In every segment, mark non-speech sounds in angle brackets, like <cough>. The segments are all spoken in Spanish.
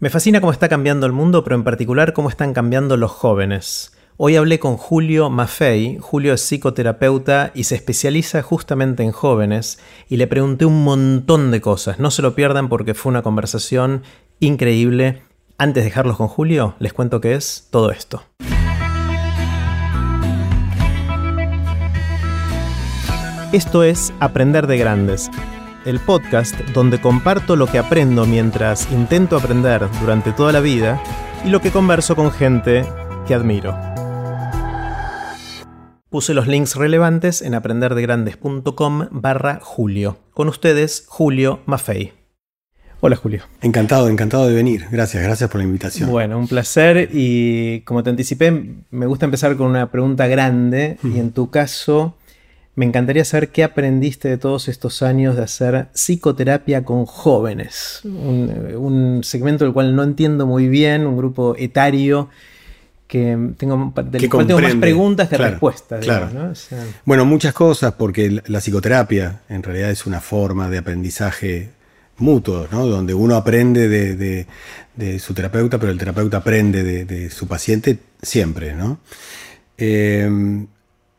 Me fascina cómo está cambiando el mundo, pero en particular cómo están cambiando los jóvenes. Hoy hablé con Julio Maffei. Julio es psicoterapeuta y se especializa justamente en jóvenes y le pregunté un montón de cosas. No se lo pierdan porque fue una conversación increíble. Antes de dejarlos con Julio, les cuento qué es todo esto. Esto es Aprender de Grandes el podcast donde comparto lo que aprendo mientras intento aprender durante toda la vida y lo que converso con gente que admiro. Puse los links relevantes en aprenderdegrandes.com barra Julio. Con ustedes, Julio Maffei. Hola Julio. Encantado, encantado de venir. Gracias, gracias por la invitación. Bueno, un placer y como te anticipé, me gusta empezar con una pregunta grande y en tu caso me encantaría saber qué aprendiste de todos estos años de hacer psicoterapia con jóvenes. Un, segmento del cual no entiendo muy bien, un grupo etario que tengo, del cual tengo más preguntas que respuestas. bueno, muchas cosas, porque la psicoterapia en realidad es una forma de aprendizaje mutuo, ¿no? donde uno aprende de, su terapeuta, pero el terapeuta aprende de, su paciente siempre. ¿no? Eh,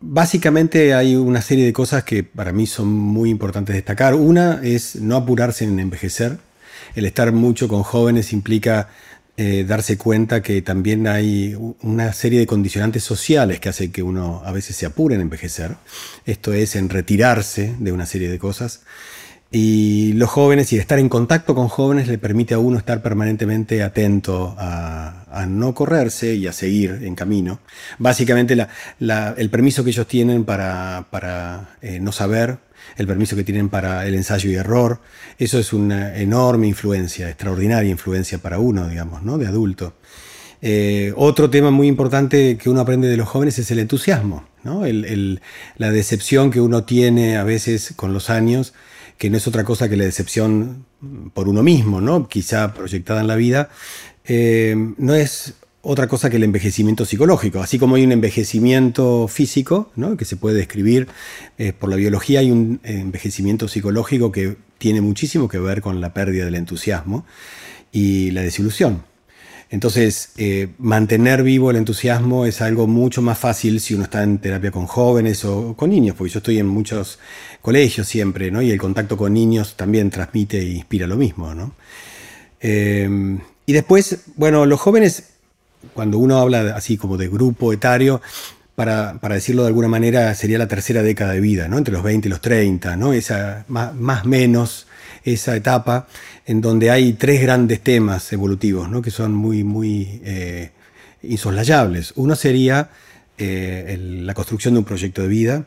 Básicamente hay una serie de cosas que para mí son muy importantes destacar. Una es no apurarse en envejecer. El estar mucho con jóvenes implica eh, darse cuenta que también hay una serie de condicionantes sociales que hacen que uno a veces se apure en envejecer. Esto es en retirarse de una serie de cosas. Y los jóvenes y estar en contacto con jóvenes le permite a uno estar permanentemente atento a, no correrse y a seguir en camino. Básicamente el permiso que ellos tienen para, eh, no saber, el permiso que tienen para el ensayo y error, eso es una enorme influencia, extraordinaria influencia para uno, digamos, ¿no? de adulto. Eh, otro tema muy importante que uno aprende de los jóvenes es el entusiasmo, ¿no? la decepción que uno tiene a veces con los años que no es otra cosa que la decepción por uno mismo, ¿no? quizá proyectada en la vida, eh, no es otra cosa que el envejecimiento psicológico. Así como hay un envejecimiento físico, ¿no? que se puede describir eh, por la biología, hay un envejecimiento psicológico que tiene muchísimo que ver con la pérdida del entusiasmo y la desilusión. Entonces, eh, mantener vivo el entusiasmo es algo mucho más fácil si uno está en terapia con jóvenes o con niños, porque yo estoy en muchos colegios siempre, ¿no? Y el contacto con niños también transmite e inspira lo mismo, ¿no? Em, y después, bueno, los jóvenes, cuando uno habla así como de grupo etario, para, decirlo de alguna manera, sería la tercera década de vida, ¿no? Entre los 20 y los 30, ¿no? Esa más, más menos esa etapa en donde hay tres grandes temas evolutivos, ¿no? que son muy, muy eh, insoslayables. Uno sería eh, la construcción de un proyecto de vida,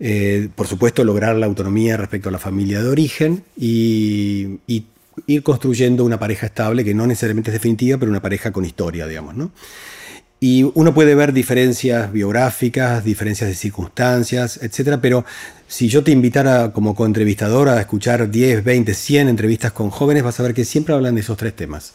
eh, por supuesto lograr la autonomía respecto a la familia de origen y, y, ir construyendo una pareja estable que no necesariamente es definitiva, pero una pareja con historia, digamos. ¿no? Y uno puede ver diferencias biográficas, diferencias de circunstancias, etc. Pero si yo te invitara como coentrevistador a escuchar 10, 20, 100 entrevistas con jóvenes, vas a ver que siempre hablan de esos tres temas.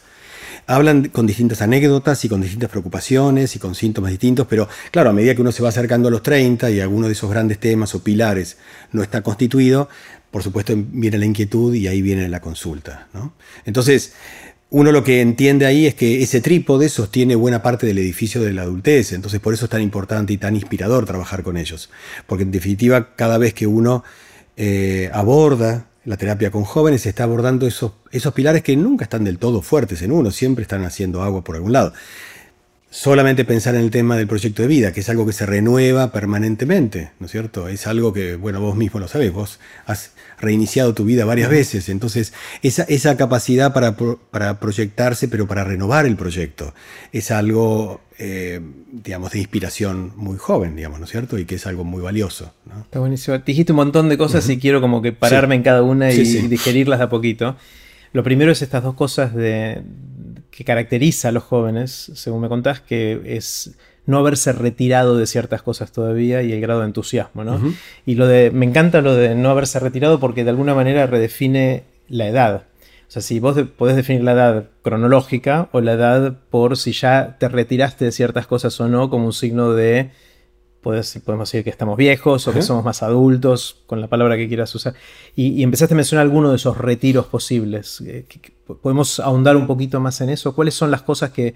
Hablan con distintas anécdotas y con distintas preocupaciones y con síntomas distintos, pero claro, a medida que uno se va acercando a los 30 y alguno de esos grandes temas o pilares no está constituido, por supuesto viene la inquietud y ahí viene la consulta. ¿no? Entonces, uno lo que entiende ahí es que ese trípode sostiene buena parte del edificio de la adultez, entonces por eso es tan importante y tan inspirador trabajar con ellos, porque en definitiva cada vez que uno eh, aborda la terapia con jóvenes está abordando esos, esos pilares que nunca están del todo fuertes en uno, siempre están haciendo agua por algún lado solamente pensar en el tema del proyecto de vida, que es algo que se renueva permanentemente, ¿no es cierto? Es algo que, bueno, vos mismo lo sabés, vos has reiniciado tu vida varias veces, entonces esa, esa capacidad para, para proyectarse, pero para renovar el proyecto, es algo, eh, digamos, de inspiración muy joven, digamos, ¿no es cierto? Y que es algo muy valioso. Está buenísimo. dijiste un montón de cosas y quiero como que pararme en cada una y digerirlas de a poquito. Lo primero es estas dos cosas de, que caracteriza a los jóvenes, según me contás, que es no haberse retirado de ciertas cosas todavía y el grado de entusiasmo, ¿no? Y lo de, me encanta lo de no haberse retirado porque de alguna manera redefine la edad. O sea, si vos podés definir la edad cronológica o la edad por si ya te retiraste de ciertas cosas o no como un signo de podemos decir que estamos viejos o que somos más adultos, con la palabra que quieras usar. Y, empezaste a mencionar algunos de esos retiros posibles. Eh, ¿Podemos ahondar un poquito más en eso? ¿Cuáles son las cosas que,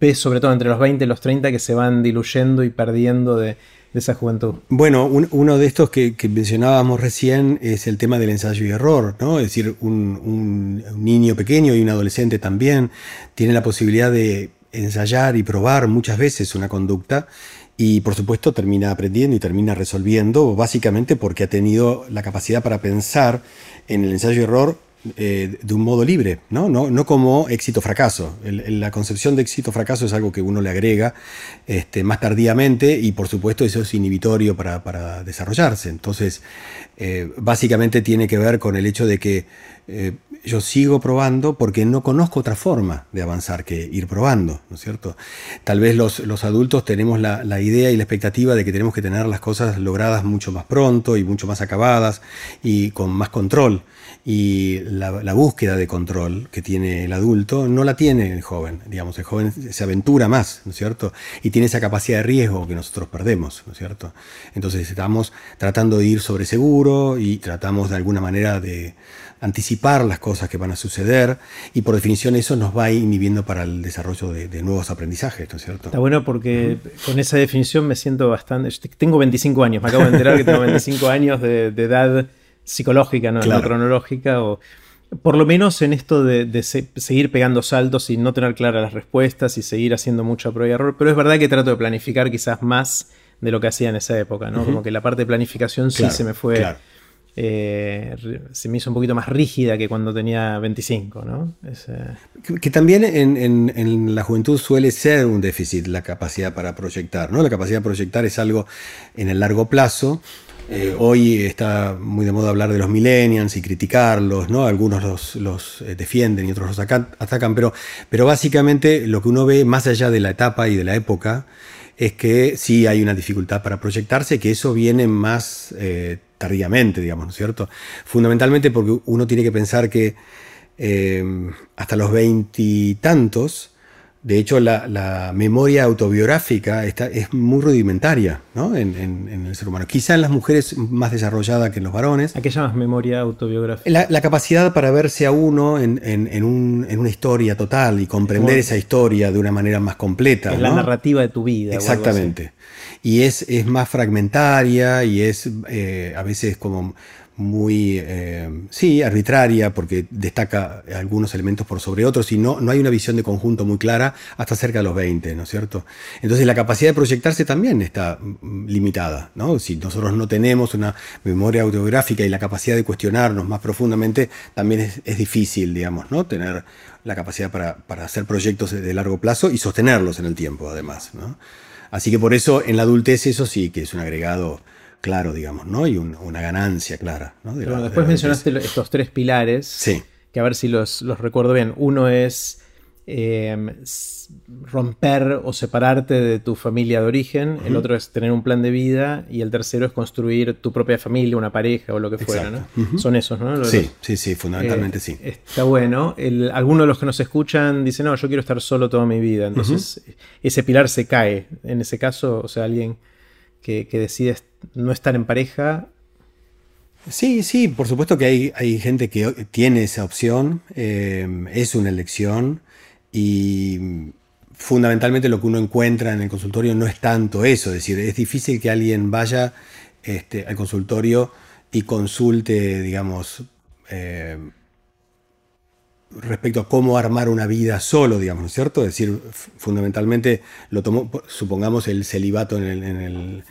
ves, sobre todo entre los 20 y los 30, que se van diluyendo y perdiendo de, esa juventud? Bueno, uno de estos que, mencionábamos recién es el tema del ensayo y error, ¿no? Es decir, un niño pequeño y un adolescente también tiene la posibilidad de ensayar y probar muchas veces una conducta y por supuesto termina aprendiendo y termina resolviendo, básicamente porque ha tenido la capacidad para pensar en el ensayo y error eh, de un modo libre, ¿no? No, no como éxito-fracaso. La concepción de éxito-fracaso es algo que uno le agrega este, más tardíamente y por supuesto eso es inhibitorio para, desarrollarse. Entonces, eh, básicamente tiene que ver con el hecho de que eh, yo sigo probando porque no conozco otra forma de avanzar que ir probando, ¿no es cierto? Tal vez los, adultos tenemos la, idea y la expectativa de que tenemos que tener las cosas logradas mucho más pronto y mucho más acabadas y con más control. Y la, búsqueda de control que tiene el adulto no la tiene el joven, digamos, el joven se aventura más, ¿no es cierto? Y tiene esa capacidad de riesgo que nosotros perdemos, ¿no es cierto? Entonces estamos tratando de ir sobre seguro y tratamos de alguna manera de anticipar las cosas que van a suceder y por definición eso nos va inhibiendo para el desarrollo de, nuevos aprendizajes, ¿no es cierto? Está bueno porque con esa definición me siento bastante... Tengo 25 años, me acabo de enterar que tengo 25 años de, edad psicológica, no, cronológica, o por lo menos en esto de, seguir pegando saltos y no tener claras las respuestas y seguir haciendo mucho prueba y error, pero es verdad que trato de planificar quizás más de lo que hacía en esa época, ¿no? Como que la parte de planificación sí se me fue... Eh, se me hizo un poquito más rígida que cuando tenía 25, ¿no? que, también en, la juventud suele ser un déficit la capacidad para proyectar, ¿no? La capacidad de proyectar es algo en el largo plazo. Eh, hoy está muy de moda hablar de los millennials y criticarlos, ¿no? Algunos los, eh, defienden y otros los atacan, pero, pero básicamente lo que uno ve más allá de la etapa y de la época es que sí hay una dificultad para proyectarse, que eso viene más tardíamente, digamos, ¿no es cierto? Fundamentalmente porque uno tiene que pensar que eh, hasta los veintitantos, de hecho, la, memoria autobiográfica está, es muy rudimentaria ¿no? en, el ser humano. Quizá en las mujeres más desarrollada que en los varones. ¿A qué llamas memoria autobiográfica? La, capacidad para verse a uno en, una historia total y comprender esa historia de una manera más completa. En la narrativa de tu vida. Exactamente y es, es más fragmentaria y es eh, a veces como muy, eh, sí, arbitraria porque destaca algunos elementos por sobre otros y no, no hay una visión de conjunto muy clara hasta cerca de los 20, ¿no es cierto? Entonces la capacidad de proyectarse también está mm, limitada, ¿no? Si nosotros no tenemos una memoria autobiográfica y la capacidad de cuestionarnos más profundamente, también es, es difícil, digamos, ¿no? Tener la capacidad para, para hacer proyectos de largo plazo y sostenerlos en el tiempo, además, ¿no? Así que por eso en la adultez eso sí que es un agregado claro, digamos, ¿no? Y una ganancia clara. ¿no? después mencionaste estos tres pilares. Sí. Que a ver si los, los recuerdo bien. Uno es Em, romper o separarte de tu familia de origen, el otro es tener un plan de vida y el tercero es construir tu propia familia, una pareja o lo que fuera. ¿no? Son esos, ¿no? sí, sí, sí, fundamentalmente sí. Eh, está bueno. algunos de los que nos escuchan dicen, no, yo quiero estar solo toda mi vida. Entonces, ese pilar se cae. En ese caso, o sea, alguien que, decide no estar en pareja Sí, sí, por supuesto que hay, hay gente que tiene esa opción, em, es una elección, y fundamentalmente lo que uno encuentra en el consultorio no es tanto eso, es decir, es difícil que alguien vaya este, al consultorio y consulte, digamos, eh, respecto a cómo armar una vida solo, digamos, ¿no es cierto? Es decir, fundamentalmente lo tomó, supongamos el celibato en el en el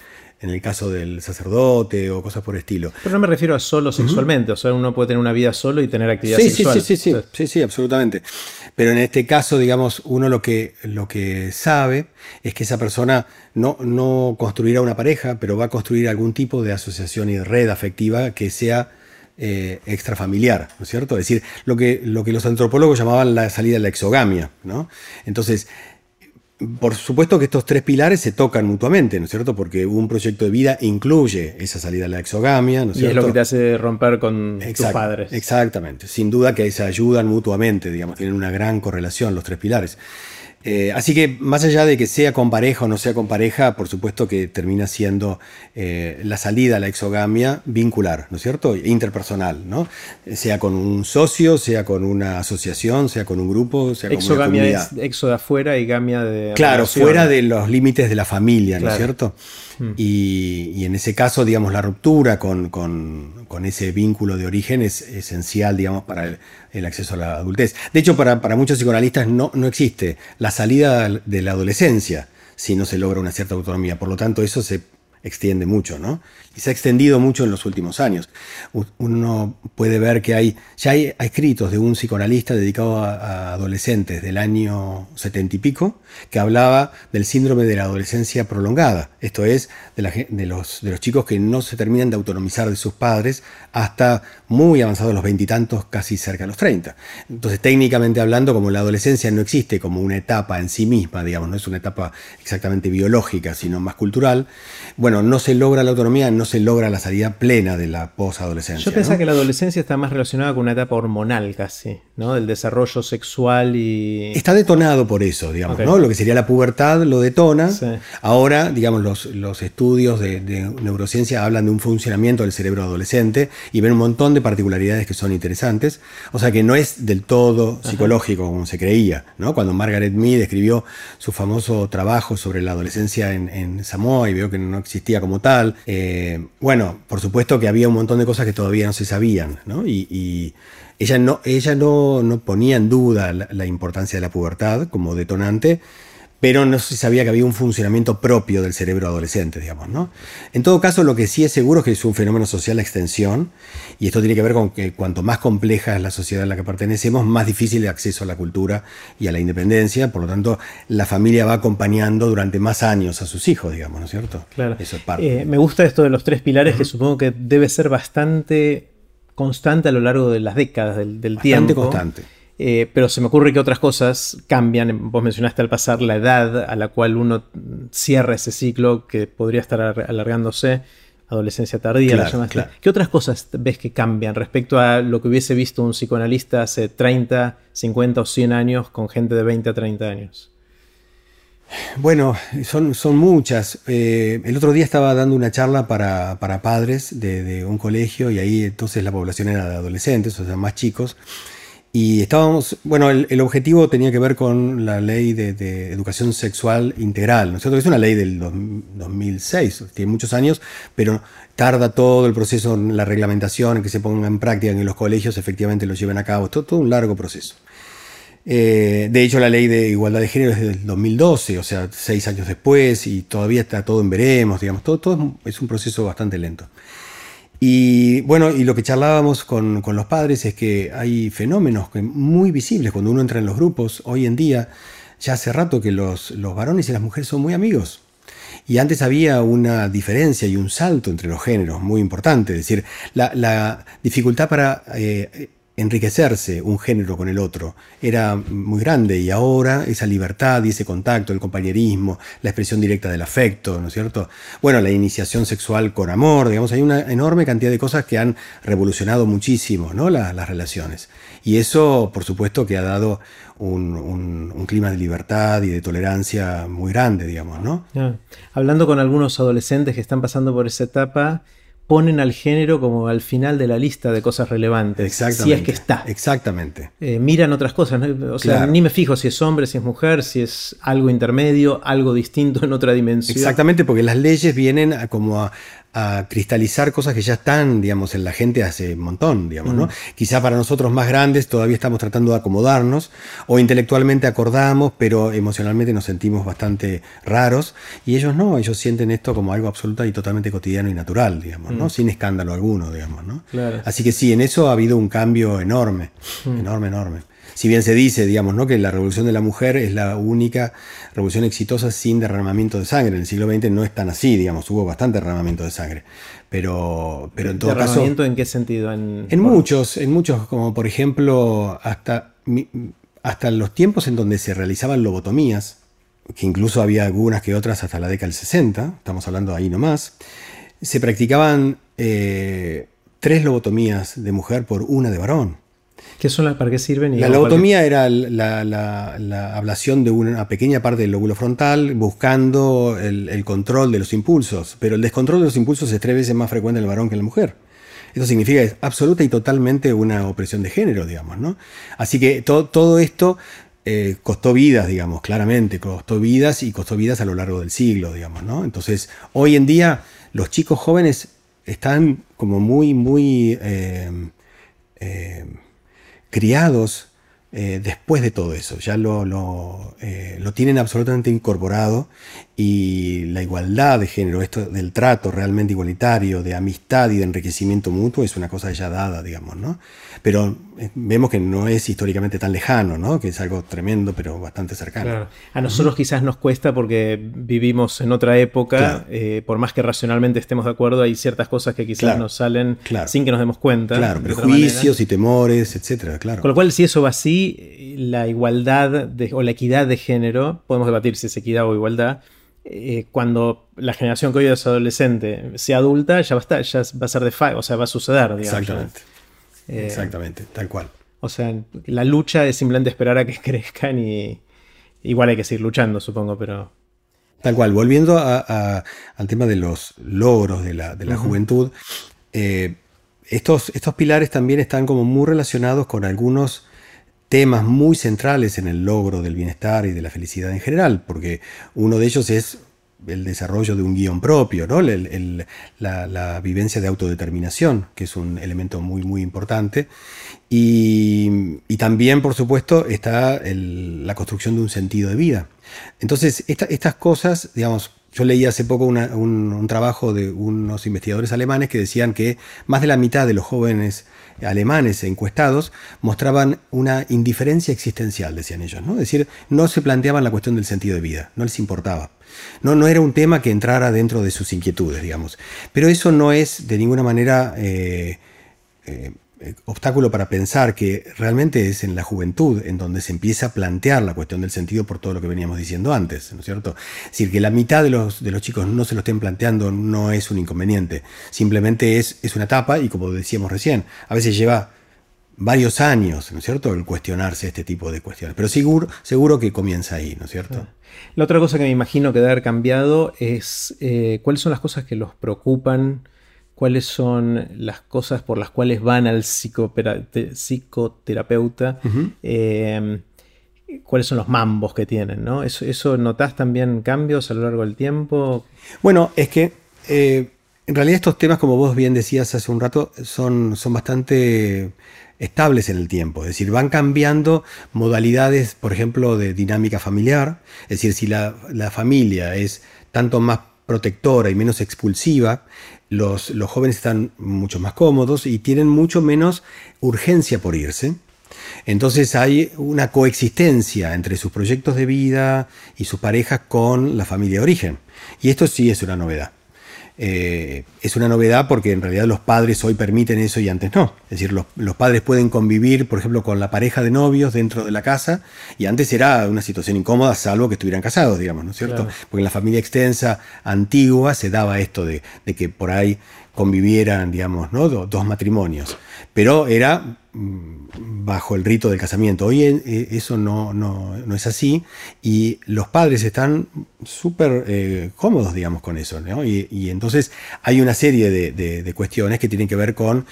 caso del sacerdote o cosas por estilo. Pero no me refiero a solo sexualmente, o sea, uno puede tener una vida solo y tener actividad sí, sexual. Sí, sí, sí, sí, sí, absolutamente. Pero en este caso, digamos, uno lo que, lo que sabe es que esa persona no, no construirá una pareja, pero va a construir algún tipo de asociación y red afectiva que sea eh, extrafamiliar, ¿no es cierto? Es decir, lo que, lo que los antropólogos llamaban la salida de la exogamia, ¿no? Entonces, por supuesto que estos tres pilares se tocan mutuamente, ¿no es cierto? Porque un proyecto de vida incluye esa salida a la exogamia, ¿no es y es lo que te hace romper con tus padres. Exactamente, sin duda que se ayudan mutuamente, digamos, tienen una gran correlación los tres pilares. Eh, así que más allá de que sea con pareja o no sea con pareja, por supuesto que termina siendo eh, la salida a la exogamia vincular, ¿no es cierto? Interpersonal, ¿no? Sea con un socio, sea con una asociación, sea con un grupo, sea con una comunidad. es exo de afuera y gamia de... Claro, fuera de los límites de la familia, ¿no es cierto? Mm. Y, en ese caso, digamos, la ruptura con, ese vínculo de origen es esencial, digamos, para el, acceso a la adultez. De hecho, para, muchos psicoanalistas no, no existe la salida de la adolescencia si no se logra una cierta autonomía. Por lo tanto, eso se extiende mucho, ¿no? Y se ha extendido mucho en los últimos años. Uno puede ver que hay, ya hay escritos de un psicoanalista dedicado a, adolescentes del año setenta y pico, que hablaba del síndrome de la adolescencia prolongada. Esto es, de, los, de los chicos que no se terminan de autonomizar de sus padres hasta muy avanzados los veintitantos, casi cerca de los treinta. Entonces, técnicamente hablando, como la adolescencia no existe como una etapa en sí misma, digamos, no es una etapa exactamente biológica, sino más cultural, bueno, no se logra la autonomía, no se logra la salida plena de la posadolescencia. Yo pensaba que la adolescencia está más relacionada con una etapa hormonal casi, ¿no? Del desarrollo sexual y... Está detonado por eso, digamos, ¿no? Lo que sería la pubertad lo detona. Ahora, digamos, los, los estudios de, neurociencia hablan de un funcionamiento del cerebro adolescente y ven un montón de particularidades que son interesantes. O sea que no es del todo psicológico como se creía, ¿no? Cuando Margaret Mead escribió su famoso trabajo sobre la adolescencia en, en Samoa y veo que no existía como tal. Eh, bueno, por supuesto que había un montón de cosas que todavía no se sabían, ¿no? Y, ella, no, ella no, no, ponía en duda la importancia de la pubertad como detonante, pero no se sabía que había un funcionamiento propio del cerebro adolescente, digamos, ¿no? En todo caso, lo que sí es seguro es que es un fenómeno social de extensión, y esto tiene que ver con que cuanto más compleja es la sociedad a la que pertenecemos, más difícil el acceso a la cultura y a la independencia, por lo tanto, la familia va acompañando durante más años a sus hijos, digamos, ¿no es cierto? Claro. Eso es parte. Eh, me gusta esto de los tres pilares, que supongo que debe ser bastante constante a lo largo de las décadas del, del bastante tiempo. constante eh, pero se me ocurre que otras cosas cambian. Vos mencionaste al pasar la edad a la cual uno cierra ese ciclo que podría estar alargándose, adolescencia tardía, ¿Qué otras cosas ves que cambian respecto a lo que hubiese visto un psicoanalista hace 30, 50 o 100 años con gente de 20 a 30 años? Bueno, son, son muchas. Eh, el otro día estaba dando una charla para, padres de, de, un colegio y ahí entonces la población era de adolescentes, o sea, más chicos. Y estábamos, bueno, el, objetivo tenía que ver con la ley de, educación sexual integral, ¿no es cierto? Es una ley del 2006, tiene muchos años, pero tarda todo el proceso, la reglamentación, en que se ponga en práctica, en los colegios efectivamente lo lleven a cabo, todo, todo un largo proceso. Eh, de hecho, la ley de igualdad de género es del 2012, o sea, seis años después, y todavía está todo en veremos, digamos, todo, todo es un proceso bastante lento. Y bueno, y lo que charlábamos con, los padres es que hay fenómenos muy visibles cuando uno entra en los grupos. Hoy en día, ya hace rato que los, varones y las mujeres son muy amigos. Y antes había una diferencia y un salto entre los géneros muy importante. Es decir, la, dificultad para eh, enriquecerse un género con el otro era muy grande y ahora esa libertad y ese contacto, el compañerismo, la expresión directa del afecto, ¿no es cierto? Bueno, la iniciación sexual con amor, digamos, hay una enorme cantidad de cosas que han revolucionado muchísimo, ¿no? las relaciones. Y eso, por supuesto, que ha dado un, clima de libertad y de tolerancia muy grande, digamos, ¿no? Hablando con algunos adolescentes que están pasando por esa etapa, ponen al género como al final de la lista de cosas relevantes. Exactamente. Si es que está. Exactamente. Eh, miran otras cosas. O sea, ni me fijo si es hombre, si es mujer, si es algo intermedio, algo distinto en otra dimensión. Exactamente, porque las leyes vienen como a, a cristalizar cosas que ya están, digamos, en la gente hace un montón, digamos, ¿no? Mm. Quizá para nosotros más grandes todavía estamos tratando de acomodarnos o intelectualmente acordamos, pero emocionalmente nos sentimos bastante raros y ellos no, ellos sienten esto como algo absoluto y totalmente cotidiano y natural, digamos, ¿no? Mm. Sin escándalo alguno, digamos, ¿no? Así que sí, en eso ha habido un cambio enorme, mm. enorme, enorme si bien se dice, digamos, ¿no? que la revolución de la mujer es la única revolución exitosa sin derramamiento de sangre. En el siglo XX no es tan así, digamos, hubo bastante derramamiento de sangre. Pero, pero en todo ¿Derramamiento en qué sentido? En, muchos, en muchos, como por ejemplo, hasta, hasta los tiempos en donde se realizaban lobotomías, que incluso había algunas que otras hasta la década del 60, estamos hablando ahí nomás, se practicaban eh, tres lobotomías de mujer por una de varón. ¿Qué son las, ¿Para qué sirven? la lobotomía era la, ablación de una pequeña parte del lóbulo frontal buscando el, control de los impulsos, pero el descontrol de los impulsos es tres veces más frecuente en el varón que en la mujer. Eso significa que es absoluta y totalmente una opresión de género, digamos, ¿no? Así que todo esto eh, costó vidas, digamos, claramente, costó vidas y costó vidas a lo largo del siglo, digamos, ¿no? Entonces, hoy en día los chicos jóvenes están como muy, muy... Eh, eh, criados eh, después de todo eso, ya lo, eh, lo, tienen absolutamente incorporado y la igualdad de género, esto del trato realmente igualitario, de amistad y de enriquecimiento mutuo es una cosa ya dada, digamos, ¿no? Pero eh, vemos que no es históricamente tan lejano, ¿no? Que es algo tremendo, pero bastante cercano. A nosotros quizás nos cuesta porque vivimos en otra época, por más que racionalmente estemos de acuerdo, hay ciertas cosas que quizás nos salen sin que nos demos cuenta. Claro, prejuicios y temores, etcétera, claro. Con lo cual, si eso va así, la igualdad o la equidad de género, podemos debatir si es equidad o igualdad, eh, cuando la generación que hoy es adolescente sea adulta, ya va a estar, ya va a ser de o sea, va a suceder, Exactamente. Eh, Exactamente, tal cual. O sea, la lucha es simplemente esperar a que <laughs> crezcan y igual hay que seguir luchando, supongo, pero... Tal cual, volviendo al tema de los logros de la, juventud, eh, estos, estos pilares también están como muy relacionados con algunos temas muy centrales en el logro del bienestar y de la felicidad en general, porque uno de ellos es el desarrollo de un guion propio, ¿no? la, vivencia de autodeterminación, que es un elemento muy, muy importante. Y, también, por supuesto, está la construcción de un sentido de vida. Entonces, estas cosas, digamos, yo leí hace poco un, trabajo de unos investigadores alemanes que decían que más de la mitad de los jóvenes alemanes encuestados mostraban una indiferencia existencial, decían ellos. ¿no? Es decir, no se planteaban la cuestión del sentido de vida, no les importaba. No, no era un tema que entrara dentro de sus inquietudes, digamos. Pero eso no es de ninguna manera eh, eh, obstáculo para pensar que realmente es en la juventud en donde se empieza a plantear la cuestión del sentido por todo lo que veníamos diciendo antes, ¿no es cierto? Es decir, que la mitad de los, de los chicos no se lo estén planteando no es un inconveniente, simplemente es, es una etapa y como decíamos recién, a veces lleva varios años, ¿no es cierto?, el cuestionarse este tipo de cuestiones, pero seguro, seguro que comienza ahí, ¿no es cierto? La otra cosa que me imagino que debe haber cambiado es eh, cuáles son las cosas que los preocupan cuáles son las cosas por las cuales van al psicoterapeuta, em, cuáles son los mambos que tienen, ¿no? ¿Eso, ¿Eso notas también cambios a lo largo del tiempo? Bueno, es que eh, en realidad estos temas, como vos bien decías hace un rato, son, son bastante estables en el tiempo, es decir, van cambiando modalidades, por ejemplo, de dinámica familiar, es decir, si la, la familia es tanto más protectora y menos expulsiva, los, jóvenes están mucho más cómodos y tienen mucho menos urgencia por irse. Entonces hay una coexistencia entre sus proyectos de vida y sus parejas con la familia de origen. Y esto sí es una novedad. Eh, es una novedad porque en realidad los padres hoy permiten eso y antes no. Es decir, los, padres pueden convivir, por ejemplo, con la pareja de novios dentro de la casa y antes era una situación incómoda, salvo que estuvieran casados, digamos, ¿no es cierto? Porque en la familia extensa antigua se daba esto de, de que por ahí convivieran, digamos, ¿no? dos matrimonios. Pero era mm, bajo el rito del casamiento. Hoy eh, eso no, no, es así y los padres están súper eh, cómodos, digamos, con eso. Y, entonces hay una serie de, cuestiones que tienen que ver con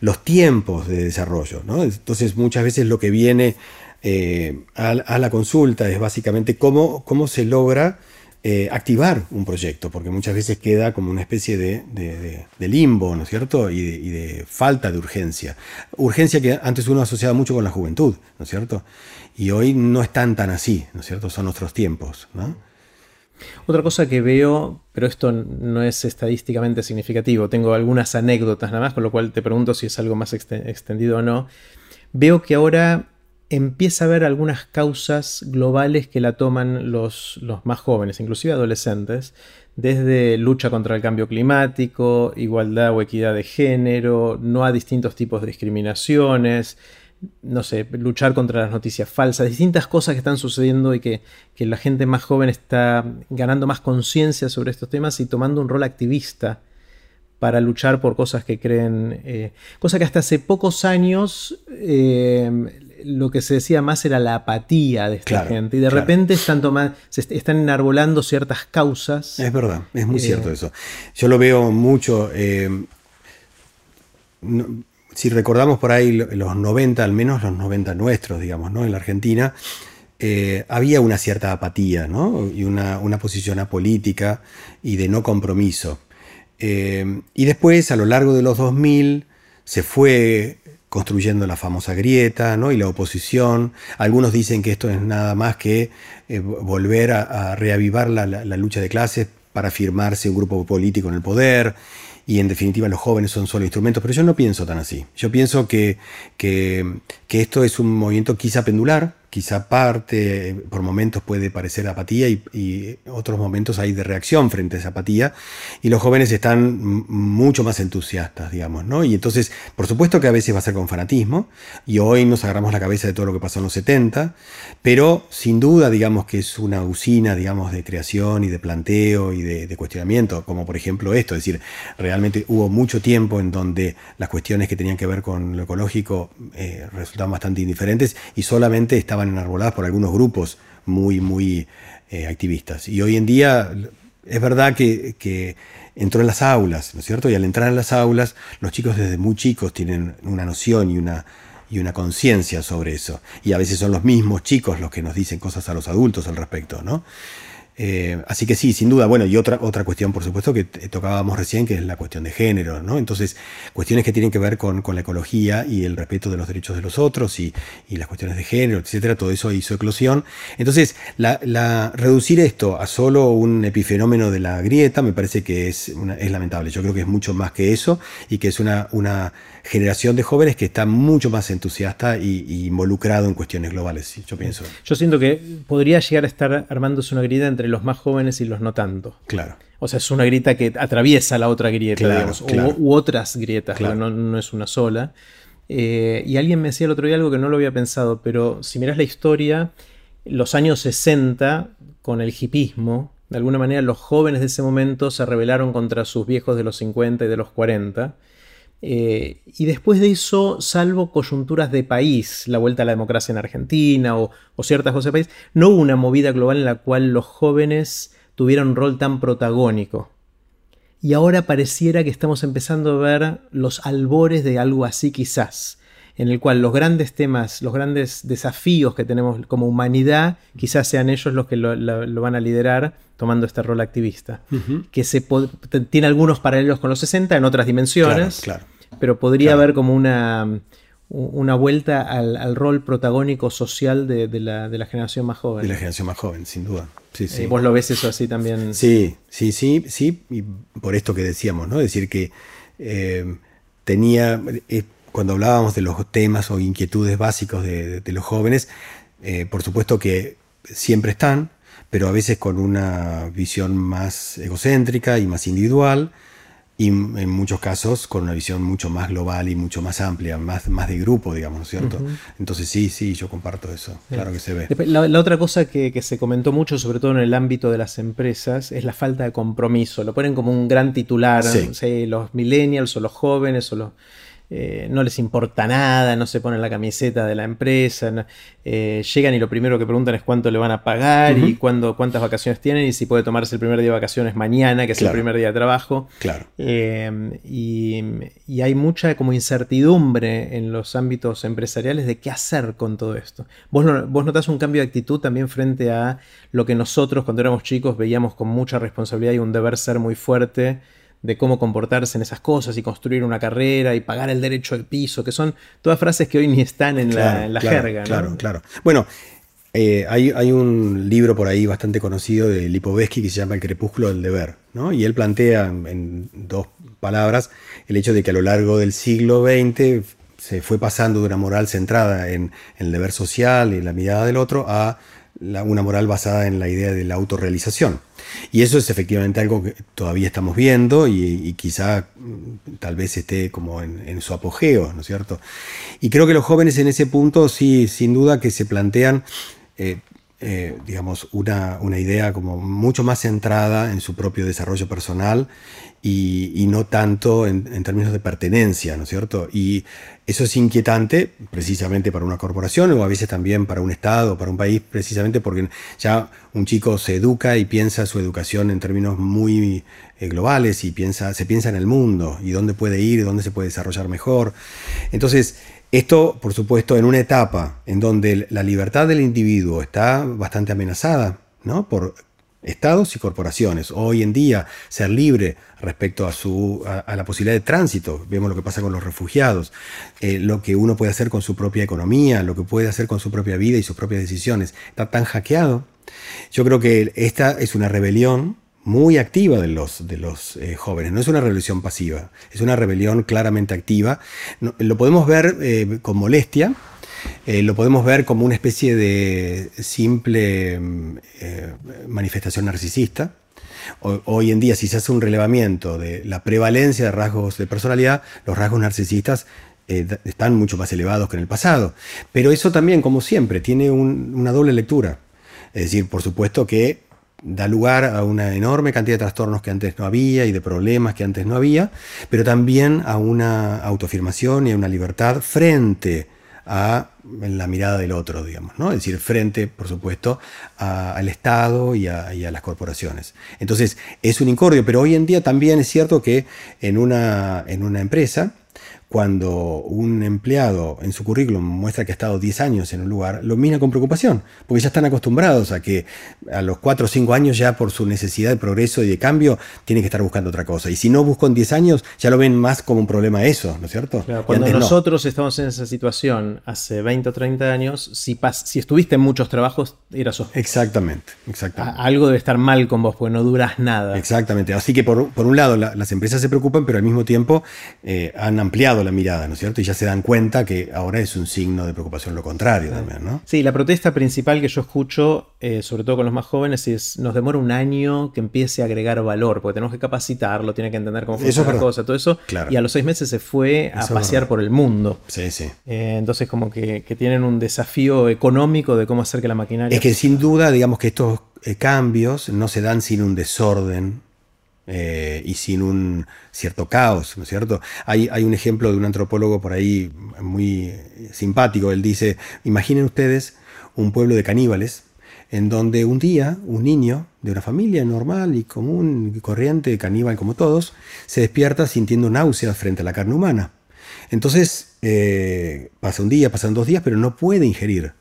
los tiempos de desarrollo. Entonces muchas veces lo que viene eh, a, la consulta es básicamente cómo, cómo se logra eh, activar un proyecto, porque muchas veces queda como una especie de, limbo, ¿no es cierto? Y, de, falta de urgencia. Urgencia que antes uno asociaba mucho con la juventud, ¿no es cierto? Y hoy no están tan así, ¿no es cierto? Son otros tiempos, ¿no? Otra cosa que veo, pero esto no es estadísticamente significativo, tengo algunas anécdotas nada más, con lo cual te pregunto si es algo más extendido o no. Veo que ahora empieza a haber algunas causas globales que la toman los, los, más jóvenes, inclusive adolescentes, desde lucha contra el cambio climático, igualdad o equidad de género, no a distintos tipos de discriminaciones, no sé, luchar contra las noticias falsas, distintas cosas que están sucediendo y que, que la gente más joven está ganando más conciencia sobre estos temas y tomando un rol activista para luchar por cosas que creen, eh, cosa que hasta hace pocos años eh, lo que se decía más era la apatía de esta gente y de repente están, tomando, se están enarbolando ciertas causas. Es verdad, es muy cierto eso. Yo lo veo mucho, si recordamos por ahí los 90, al menos los 90 nuestros, digamos, ¿no? en la Argentina, eh, había una cierta apatía ¿no? y una, posición apolítica y de no compromiso. Eh, y después, a lo largo de los 2000, se fue construyendo la famosa grieta ¿no? y la oposición. Algunos dicen que esto es nada más que eh, volver a, reavivar la, lucha de clases para firmarse un grupo político en el poder y en definitiva los jóvenes son solo instrumentos, pero yo no pienso tan así. Yo pienso que, que, que esto es un movimiento quizá pendular, quizá parte, por momentos puede parecer apatía y, otros momentos hay de reacción frente a esa apatía y los jóvenes están mucho más entusiastas, digamos, ¿no? Y entonces, por supuesto que a veces va a ser con fanatismo y hoy nos agarramos la cabeza de todo lo que pasó en los 70, pero sin duda, digamos que es una usina, digamos, de creación y de planteo y de, cuestionamiento, como por ejemplo esto, es decir, realmente hubo mucho tiempo en donde las cuestiones que tenían que ver con lo ecológico eh, resultaban bastante indiferentes y solamente estaban enarboladas por algunos grupos muy, muy eh, activistas. Y hoy en día es verdad que, entró en las aulas, ¿no es cierto? Y al entrar en las aulas, los chicos desde muy chicos tienen una noción y una, y una conciencia sobre eso. Y a veces son los mismos chicos los que nos dicen cosas a los adultos al respecto, ¿no? Eh, así que sí, sin duda. Bueno, y otra, otra cuestión, por supuesto, que tocábamos recién, que es la cuestión de género, ¿no? Entonces, cuestiones que tienen que ver con, la ecología y el respeto de los derechos de los otros y, las cuestiones de género, etcétera, todo eso hizo eclosión. Entonces, la, reducir esto a solo un epifenómeno de la grieta me parece que es, es lamentable. Yo creo que es mucho más que eso y que es una, una generación de jóvenes que está mucho más entusiasta y, involucrado en cuestiones globales, yo pienso. Yo siento que podría llegar a estar armándose una grieta entre los más jóvenes y los no tanto. Claro. O sea, es una grieta que atraviesa la otra grieta, digamos, U, otras grietas, no, es una sola. Eh, y alguien me decía el otro día algo que no lo había pensado, pero si miras la historia, los años 60, con el hipismo, de alguna manera los jóvenes de ese momento se rebelaron contra sus viejos de los 50 y de los 40 eh, y después de eso, salvo coyunturas de país, la vuelta a la democracia en Argentina o, ciertas cosas de país, no hubo una movida global en la cual los jóvenes tuvieran un rol tan protagónico. Y ahora pareciera que estamos empezando a ver los albores de algo así quizás, en el cual los grandes temas, los grandes desafíos que tenemos como humanidad, quizás sean ellos los que lo, van a liderar tomando este rol activista, que se tiene algunos paralelos con los 60 en otras dimensiones, pero podría haber como una, una vuelta al, rol protagónico social de, la, generación más joven. De la generación más joven, sin duda. Sí, sí. ¿Vos lo ves eso así también? Sí, sí, sí, sí, y por esto que decíamos, ¿no? Decir que eh, tenía, eh, cuando hablábamos de los temas o inquietudes básicos de, los jóvenes, eh, por supuesto que siempre están, pero a veces con una visión más egocéntrica y más individual, y en muchos casos con una visión mucho más global y mucho más amplia, más, más de grupo, digamos, ¿no es cierto? Entonces sí, sí, yo comparto eso, claro que se ve. La, otra cosa que, se comentó mucho, sobre todo en el ámbito de las empresas, es la falta de compromiso. Lo ponen como un gran titular, los millennials o los jóvenes o los eh, no les importa nada, no se ponen la camiseta de la empresa, eh, llegan y lo primero que preguntan es cuánto le van a pagar y cuándo, cuántas vacaciones tienen y si puede tomarse el primer día de vacaciones mañana, que es el primer día de trabajo. Claro. Eh, y, hay mucha como incertidumbre en los ámbitos empresariales de qué hacer con todo esto. Vos, vos notás un cambio de actitud también frente a lo que nosotros cuando éramos chicos veíamos con mucha responsabilidad y un deber ser muy fuerte de cómo comportarse en esas cosas y construir una carrera y pagar el derecho al piso, que son todas frases que hoy ni están en la, jerga. Claro, claro. Bueno, eh, hay, un libro por ahí bastante conocido de Lipovetsky que se llama El crepúsculo del deber, ¿no? y él plantea en dos palabras el hecho de que a lo largo del siglo XX se fue pasando de una moral centrada en, el deber social y la mirada del otro a una moral basada en la idea de la autorrealización. Y eso es efectivamente algo que todavía estamos viendo y, quizá mm, tal vez esté como en, su apogeo, ¿no es cierto? Y creo que los jóvenes en ese punto sí, sin duda que se plantean, eh, eh, digamos, una, una, idea como mucho más centrada en su propio desarrollo personal y, no tanto en, términos de pertenencia, ¿no es cierto? Y eso es inquietante precisamente para una corporación o a veces también para un Estado, para un país, precisamente porque ya un chico se educa y piensa su educación en términos muy eh, globales y piensa, se piensa en el mundo y dónde puede ir, dónde se puede desarrollar mejor. Entonces, esto, por supuesto, en una etapa en donde la libertad del individuo está bastante amenazada, ¿no? Estados y corporaciones. Hoy en día, ser libre respecto a, su, a, la posibilidad de tránsito, vemos lo que pasa con los refugiados, eh, lo que uno puede hacer con su propia economía, lo que puede hacer con su propia vida y sus propias decisiones, está tan hackeado. Yo creo que esta es una rebelión muy activa de los, de los eh, jóvenes. No es una rebelión pasiva, es una rebelión claramente activa. lo podemos ver eh, con molestia, eh, lo podemos ver como una especie de simple manifestación narcisista. hoy en día, si se hace un relevamiento de la prevalencia de rasgos de personalidad, los rasgos narcisistas están mucho más elevados que en el pasado. Pero eso también, como siempre, tiene una doble lectura. Es decir, por supuesto que da lugar a una enorme cantidad de trastornos que antes no había y de problemas que antes no había, pero también a una autoafirmación y a una libertad frente a la mirada del otro, digamos, ¿no? Es decir, frente, por supuesto, al Estado y a, y a, las corporaciones. Entonces, es un incordio, pero hoy en día también es cierto que en una, en una empresa, cuando un empleado en su currículum muestra que ha estado 10 años en un lugar, lo mira con preocupación, porque ya están acostumbrados a que a los 4 o 5 años ya por su necesidad de progreso y de cambio tiene que estar buscando otra cosa. Y si no busco en 10 años, ya lo ven más como un problema eso, ¿no es cierto? cuando nosotros estamos en esa situación hace 20 o 30 años, si, si estuviste en muchos trabajos, eras Exactamente, exactamente. algo debe estar mal con vos, porque no duras nada. Exactamente. Así que por, un lado las empresas se preocupan, pero al mismo tiempo eh, han ampliado la mirada, ¿no es cierto? Y ya se dan cuenta que ahora es un signo de preocupación lo contrario también, ¿no? Sí, la protesta principal que yo escucho, eh, sobre todo con los más jóvenes, es nos demora un año que empiece a agregar valor, porque tenemos que capacitarlo, tiene que entender cómo funciona la cosa, todo eso. Y a los seis meses se fue a pasear por el mundo. Sí, sí. Eh, entonces, como que, tienen un desafío económico de cómo hacer que la maquinaria. Es que sin duda, digamos que estos eh, cambios no se dan sin un desorden eh, y sin un cierto caos, ¿no es cierto? Hay, hay un ejemplo de un antropólogo por ahí muy simpático, él dice, imaginen ustedes un pueblo de caníbales en donde un día un niño de una familia normal y común y corriente, caníbal como todos, se despierta sintiendo náuseas frente a la carne humana. Entonces eh, pasa un día, pasan dos días, pero no puede ingerir.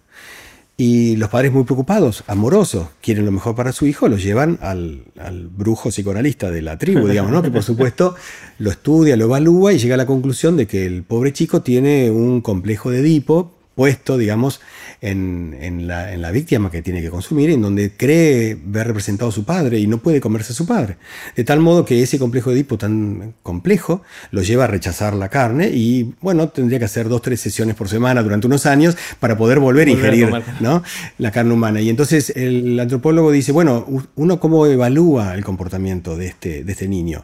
Y los padres muy preocupados, amorosos, quieren lo mejor para su hijo, lo llevan al, brujo psicoanalista de la tribu, digamos, ¿no? que por supuesto lo estudia, lo evalúa y llega a la conclusión de que el pobre chico tiene un complejo de Edipo puesto, digamos, en, la, víctima que tiene que consumir, en donde cree ver representado a su padre y no puede comerse a su padre. De tal modo que ese complejo de Edipo tan complejo lo lleva a rechazar la carne y, bueno, tendría que hacer dos, tres sesiones por semana durante unos años para poder volver, a ingerir ¿no? la carne humana. Y entonces el antropólogo dice, bueno, uno cómo evalúa el comportamiento de este, de este niño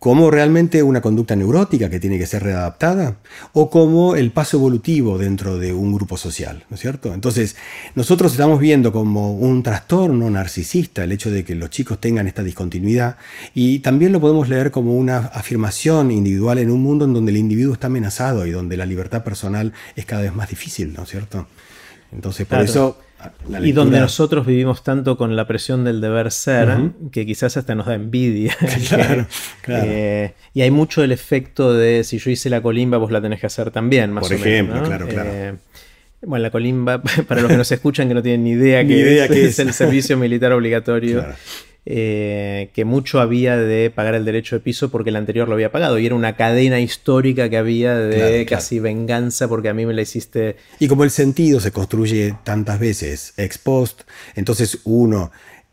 como realmente una conducta neurótica que tiene que ser readaptada o como el paso evolutivo dentro de un grupo social, ¿no es cierto? Entonces, nosotros estamos viendo como un trastorno narcisista el hecho de que los chicos tengan esta discontinuidad y también lo podemos leer como una afirmación individual en un mundo en donde el individuo está amenazado y donde la libertad personal es cada vez más difícil, ¿no es cierto? Entonces, por eso y donde nosotros vivimos tanto con la presión del deber ser, que quizás hasta nos da envidia. <laughs> <laughs> Claro, eh, y hay mucho el efecto de si yo hice la colimba, vos la tenés que hacer también, más Por ejemplo, claro, claro. Eh, bueno, la colimba, <laughs> para los que nos escuchan que no tienen ni idea, que, es, el servicio militar obligatorio. Eh, que mucho había de pagar el derecho de piso porque el anterior lo había pagado. Y era una cadena histórica que había de casi venganza porque a mí me la hiciste. Y como el sentido se construye tantas veces ex post, entonces uno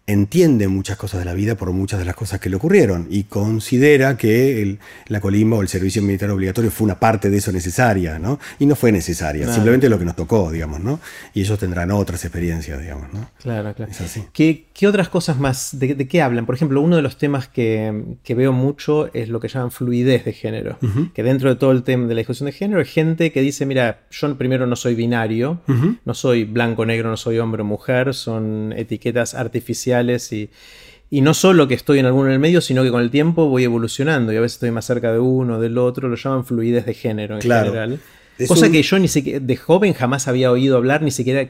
entiende muchas cosas de la vida por muchas de las cosas que le ocurrieron y considera que la colimba o el servicio militar obligatorio fue una parte de eso necesaria, ¿no? Y no fue necesaria, simplemente lo que nos tocó, digamos, ¿no? Y ellos tendrán otras experiencias, digamos, ¿no? Claro, claro. Es así. ¿Qué, otras cosas más, de, qué hablan? Por ejemplo, uno de los temas que, veo mucho es lo que llaman fluidez de género, que dentro de todo el tema de la discusión de género hay gente que dice, mira, yo primero no soy binario, no soy blanco, negro, no soy hombre o mujer, son etiquetas artificiales y, no solo que estoy en alguno en el medio, sino que con el tiempo voy evolucionando y a veces estoy más cerca de uno, del otro, lo llaman fluidez de género en general. Cosa que yo ni siquiera, de joven jamás había oído hablar, ni siquiera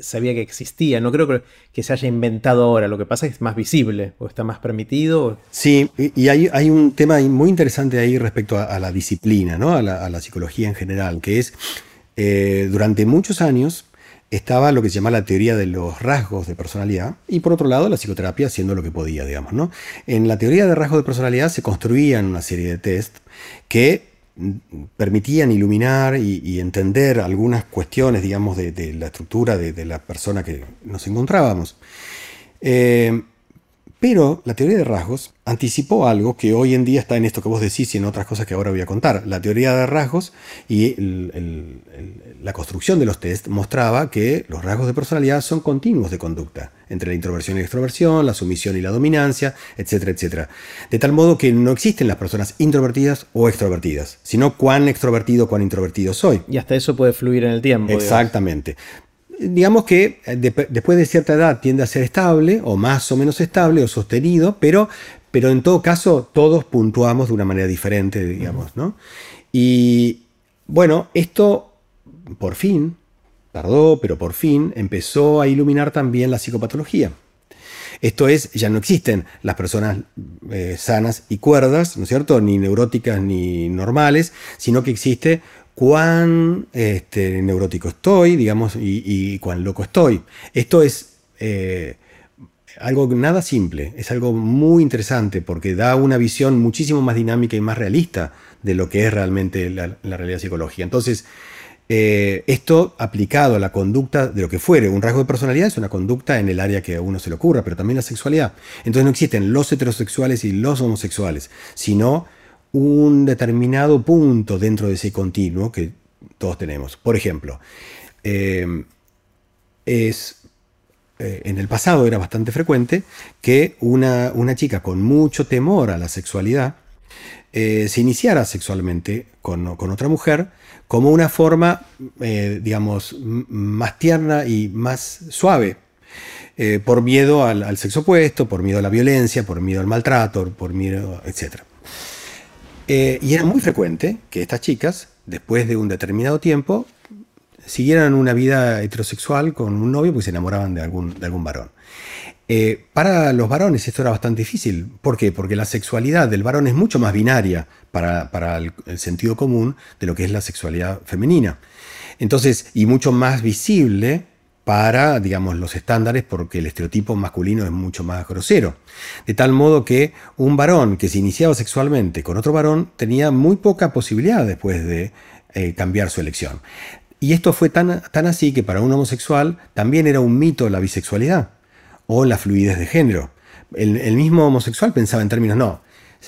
sabía que existía. No creo que se haya inventado ahora. Lo que pasa es que es más visible o está más permitido. Sí, y hay, un tema muy interesante ahí respecto a, la disciplina, ¿no? a, la, psicología en general, que es eh, durante muchos años estaba lo que se llama la teoría de los rasgos de personalidad y por otro lado la psicoterapia haciendo lo que podía, digamos. ¿no? En la teoría de rasgos de personalidad se construían una serie de test que permitían iluminar y, entender algunas cuestiones, digamos, de, la estructura de, la persona que nos encontrábamos. Eh, pero la teoría de rasgos anticipó algo que hoy en día está en esto que vos decís y en otras cosas que ahora voy a contar. La teoría de rasgos y la construcción de los test mostraba que los rasgos de personalidad son continuos de conducta, entre la introversión y la extroversión, la sumisión y la dominancia, etcétera, etcétera. De tal modo que no existen las personas introvertidas o extrovertidas, sino cuán extrovertido o cuán introvertido soy. Y hasta eso puede fluir en el tiempo. Exactamente digamos que eh, después de cierta edad tiende a ser estable o más o menos estable o sostenido, pero, pero en todo caso todos puntuamos de una manera diferente, digamos, ¿no? Y bueno, esto por fin, tardó, pero por fin empezó a iluminar también la psicopatología. Esto es, ya no existen las personas eh, sanas y cuerdas, ¿no es cierto? Ni neuróticas ni normales, sino que existe cuán este, neurótico estoy, digamos, y, cuán loco estoy. Esto es eh, algo nada simple, es algo muy interesante porque da una visión muchísimo más dinámica y más realista de lo que es realmente la, realidad psicológica. Entonces, eh, esto aplicado a la conducta de lo que fuere, un rasgo de personalidad es una conducta en el área que a uno se le ocurra, pero también la sexualidad. Entonces no existen los heterosexuales y los homosexuales, sino un determinado punto dentro de ese continuo que todos tenemos. Por ejemplo, eh, es, eh, en el pasado era bastante frecuente que una, chica con mucho temor a la sexualidad eh, se iniciara sexualmente con, otra mujer como una forma, digamos, más tierna y más suave. por miedo al, al, sexo opuesto, por miedo a la violencia, por miedo al maltrato, por miedo, etc. Eh, y era muy frecuente que estas chicas, después de un determinado tiempo, siguieran una vida heterosexual con un novio porque se enamoraban de algún, de algún varón. Eh, para los varones esto era bastante difícil. ¿Por qué? Porque la sexualidad del varón es mucho más binaria para, el, sentido común de lo que es la sexualidad femenina. Entonces, y mucho más visible para, digamos, los estándares porque el estereotipo masculino es mucho más grosero. De tal modo que un varón que se iniciaba sexualmente con otro varón tenía muy poca posibilidad después de eh, cambiar su elección. Y esto fue tan, tan así que para un homosexual también era un mito la bisexualidad o la fluidez de género. el mismo homosexual pensaba en términos, no,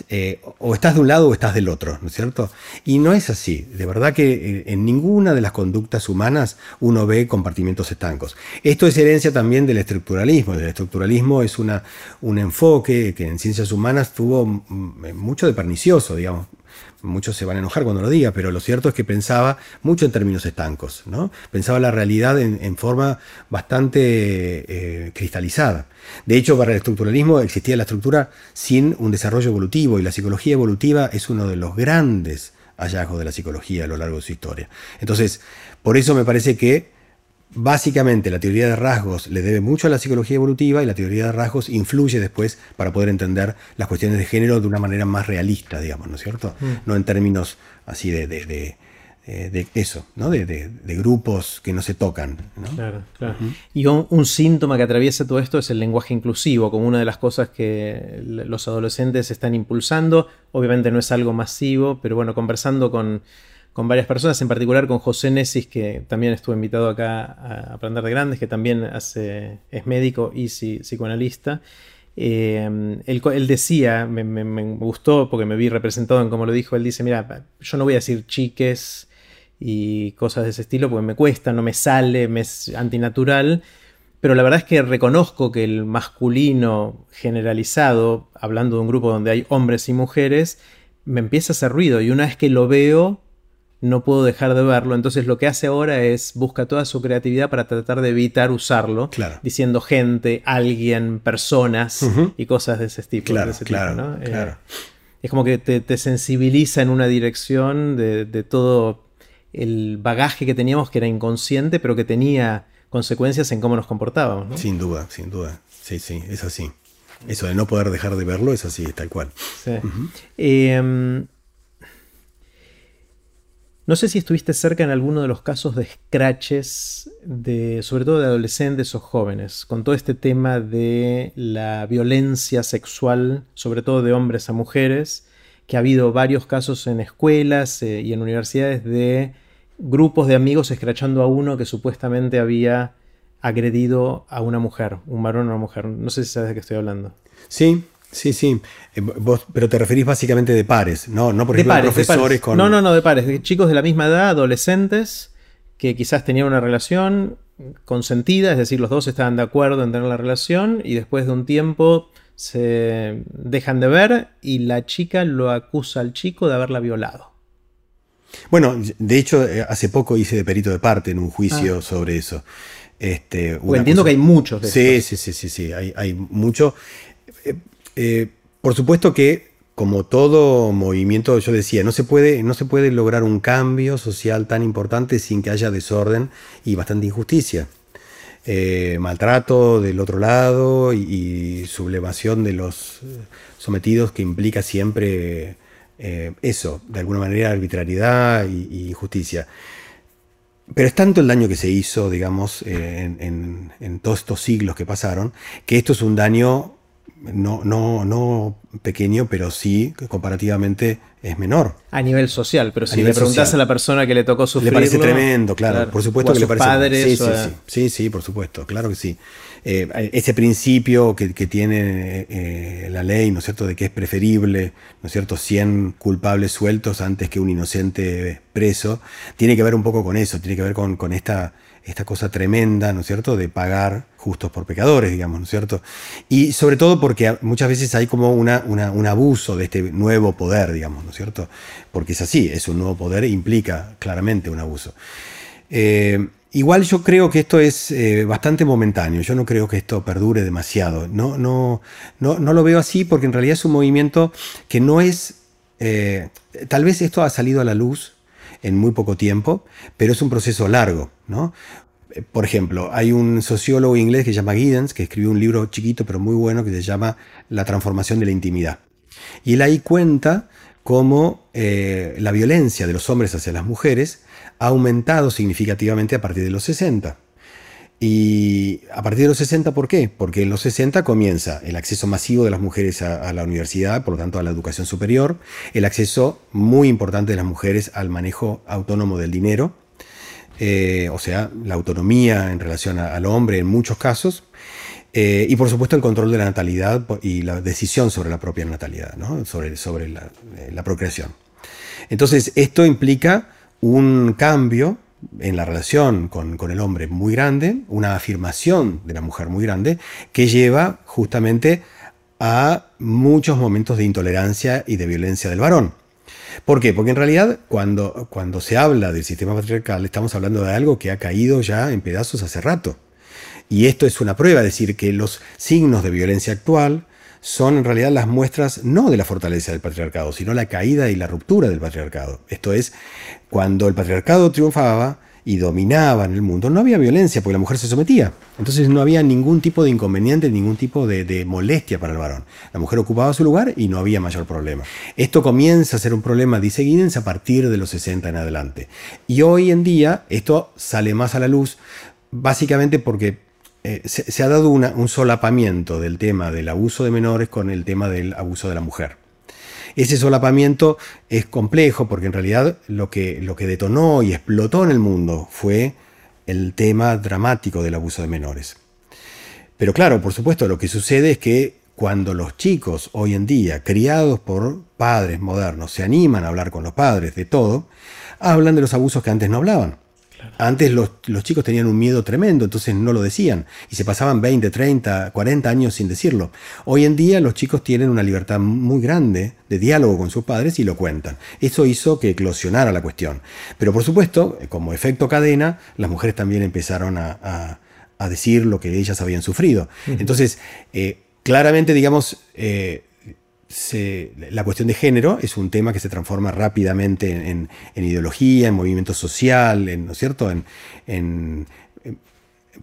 eh, o estás de un lado o estás del otro, ¿no es cierto? Y no es así. De verdad que eh, en ninguna de las conductas humanas uno ve compartimientos estancos. Esto es herencia también del estructuralismo. El estructuralismo es una, un enfoque que en ciencias humanas tuvo mm, mucho de pernicioso, digamos muchos se van a enojar cuando lo diga, pero lo cierto es que pensaba mucho en términos estancos, ¿no? Pensaba la realidad en, forma bastante eh, cristalizada. De hecho, para el estructuralismo existía la estructura sin un desarrollo evolutivo y la psicología evolutiva es uno de los grandes hallazgos de la psicología a lo largo de su historia. Entonces, por eso me parece que Básicamente la teoría de rasgos le debe mucho a la psicología evolutiva y la teoría de rasgos influye después para poder entender las cuestiones de género de una manera más realista, digamos, ¿no es cierto? Mm. No en términos así de, de, eh, eso, ¿no? De, grupos que no se tocan. Claro, claro. Y un, síntoma que atraviesa todo esto es el lenguaje inclusivo, como una de las cosas que los adolescentes están impulsando. Obviamente no es algo masivo, pero bueno, conversando con con varias personas, en particular con José Nesis, que también estuvo invitado acá a Aprender de Grandes, que también hace, es médico y psicoanalista. Eh, él, decía, me, gustó porque me vi representado en cómo lo dijo, él dice, mira, yo no voy a decir chiques y cosas de ese estilo porque me cuesta, no me sale, me es antinatural, pero la verdad es que reconozco que el masculino generalizado, hablando de un grupo donde hay hombres y mujeres, me empieza a hacer ruido y una vez que lo veo, no puedo dejar de verlo. Entonces lo que hace ahora es busca toda su creatividad para tratar de evitar usarlo, diciendo gente, alguien, personas y cosas de ese tipo. Claro, claro, eh, es como que te, sensibiliza en una dirección de, todo el bagaje que teníamos que era inconsciente, pero que tenía consecuencias en cómo nos comportábamos. Sin duda, sin duda. Sí, sí, es así. Eso de no poder dejar de verlo es así, tal cual. Sí. No sé si estuviste cerca en alguno de los casos de scratches, de, sobre todo de adolescentes o jóvenes, con todo este tema de la violencia sexual, sobre todo de hombres a mujeres, que ha habido varios casos en escuelas eh, y en universidades de grupos de amigos escrachando a uno que supuestamente había agredido a una mujer, un varón o una mujer. No sé si sabes de qué estoy hablando. Sí, Sí, sí. Eh, pero te referís básicamente de pares, ¿no? No, por ejemplo, profesores con. No, no, no, de pares. De chicos de la misma edad, adolescentes, que quizás tenían una relación consentida, es decir, los dos estaban de acuerdo en tener la relación y después de un tiempo se dejan de ver y la chica lo acusa al chico de haberla violado. Bueno, de hecho, eh, hace poco hice de perito de parte en un juicio ah. sobre eso. Este, entiendo que hay muchos de Sí, sí, sí, sí, sí, hay, hay mucho. Eh, eh, por supuesto que, como todo movimiento, yo decía, no se, puede, no se puede lograr un cambio social tan importante sin que haya desorden y bastante injusticia. Eh, maltrato del otro lado y, sublevación de los sometidos que implica siempre eh, eso, de alguna manera arbitrariedad y, injusticia. Pero es tanto el daño que se hizo, digamos, en, en, todos estos siglos que pasaron, que esto es un daño no, no, no pequeño, pero sí comparativamente es menor. A nivel social, pero si le preguntas a la persona que le tocó sufrir. Le parece tremendo, claro, por supuesto que le parece. Padres, sí, sí, sí, sí, por supuesto, claro que sí. Eh, ese principio que, tiene eh, la ley, ¿no es cierto?, de que es preferible, ¿no es cierto?, 100 culpables sueltos antes que un inocente preso, tiene que ver un poco con eso, tiene que ver con, con esta esta cosa tremenda, ¿no es cierto?, de pagar justos por pecadores, digamos, ¿no es cierto? Y sobre todo porque muchas veces hay como una, un abuso de este nuevo poder, digamos, ¿no es cierto? Porque es así, es un nuevo poder implica claramente un abuso. Eh, igual yo creo que esto es eh, bastante momentáneo, yo no creo que esto perdure demasiado, no, no, no, no lo veo así porque en realidad es un movimiento que no es... Eh, tal vez esto ha salido a la luz en muy poco tiempo, pero es un proceso largo. ¿no? Eh, por ejemplo, hay un sociólogo inglés que se llama Giddens, que escribió un libro chiquito pero muy bueno que se llama La transformación de la intimidad. Y él ahí cuenta cómo eh, la violencia de los hombres hacia las mujeres ha aumentado significativamente a partir de los 60. Y a partir de los 60, ¿por qué? Porque en los 60 comienza el acceso masivo de las mujeres a, la universidad, por lo tanto a la educación superior, el acceso muy importante de las mujeres al manejo autónomo del dinero, eh, o sea, la autonomía en relación al hombre en muchos casos, eh, y por supuesto el control de la natalidad y la decisión sobre la propia natalidad, sobre, la, eh, la procreación. Entonces, esto implica un cambio en la relación con, el hombre muy grande, una afirmación de la mujer muy grande, que lleva justamente a muchos momentos de intolerancia y de violencia del varón. ¿Por qué? Porque en realidad cuando, cuando se habla del sistema patriarcal estamos hablando de algo que ha caído ya en pedazos hace rato. Y esto es una prueba, es decir, que los signos de violencia actual son en realidad las muestras no de la fortaleza del patriarcado, sino la caída y la ruptura del patriarcado. Esto es, cuando el patriarcado triunfaba y dominaba en el mundo, no había violencia porque la mujer se sometía. Entonces no había ningún tipo de inconveniente, ningún tipo de, molestia para el varón. La mujer ocupaba su lugar y no había mayor problema. Esto comienza a ser un problema, dice Giddens, a partir de los 60 en adelante. Y hoy en día esto sale más a la luz básicamente porque eh, se, ha dado un solapamiento del tema del abuso de menores con el tema del abuso de la mujer. ese solapamiento es complejo porque en realidad lo que, lo que detonó y explotó en el mundo fue el tema dramático del abuso de menores. Pero claro, por supuesto, lo que sucede es que cuando los chicos hoy en día, criados por padres modernos, se animan a hablar con los padres de todo, hablan de los abusos que antes no hablaban. Antes los, chicos tenían un miedo tremendo, entonces no lo decían y se pasaban 20, 30, 40 años sin decirlo. Hoy en día los chicos tienen una libertad muy grande de diálogo con sus padres y lo cuentan. Eso hizo que eclosionara la cuestión. Pero por supuesto, como efecto cadena, las mujeres también empezaron a, decir lo que ellas habían sufrido. Entonces, eh, claramente, digamos, eh, la cuestión de género es un tema que se transforma rápidamente en, ideología, en movimiento social, en, ¿no es cierto? En,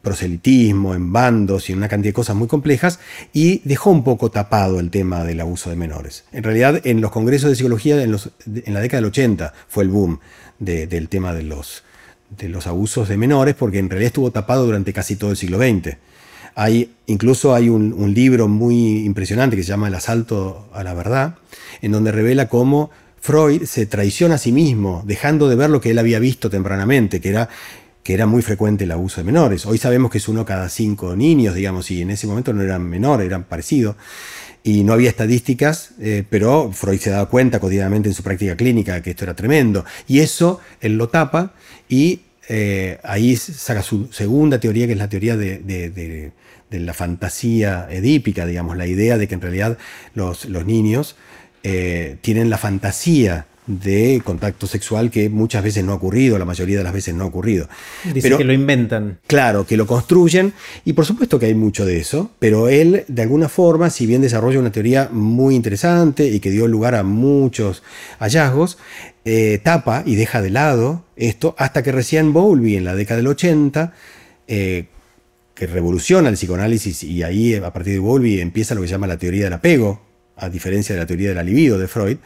proselitismo, en bandos y en una cantidad de cosas muy complejas, y dejó un poco tapado el tema del abuso de menores. En realidad, en los congresos de psicología en, la década del 80 fue el boom del tema de los, de los abusos de menores, porque en realidad estuvo tapado durante casi todo el siglo XX. Hay, incluso hay un, libro muy impresionante que se llama El asalto a la verdad, en donde revela cómo Freud se traiciona a sí mismo, dejando de ver lo que él había visto tempranamente, que era, que era muy frecuente el abuso de menores. Hoy sabemos que es uno cada cinco niños, digamos, y en ese momento no eran menores, eran parecidos. Y no había estadísticas, eh, pero Freud se daba cuenta cotidianamente en su práctica clínica que esto era tremendo. Y eso él lo tapa y eh, ahí saca su segunda teoría, que es la teoría de, la fantasía edípica, digamos, la idea de que en realidad los, niños eh, tienen la fantasía de contacto sexual que muchas veces no ha ocurrido, la mayoría de las veces no ha ocurrido. Dice que lo inventan. Claro, que lo construyen, y por supuesto que hay mucho de eso, pero él, de alguna forma, si bien desarrolla una teoría muy interesante y que dio lugar a muchos hallazgos, eh, tapa y deja de lado esto hasta que recién Bowlby, en la década del 80, eh, que revoluciona el psicoanálisis y ahí a partir de Bowlby empieza lo que se llama la teoría del apego, a diferencia de la teoría de la libido de Freud,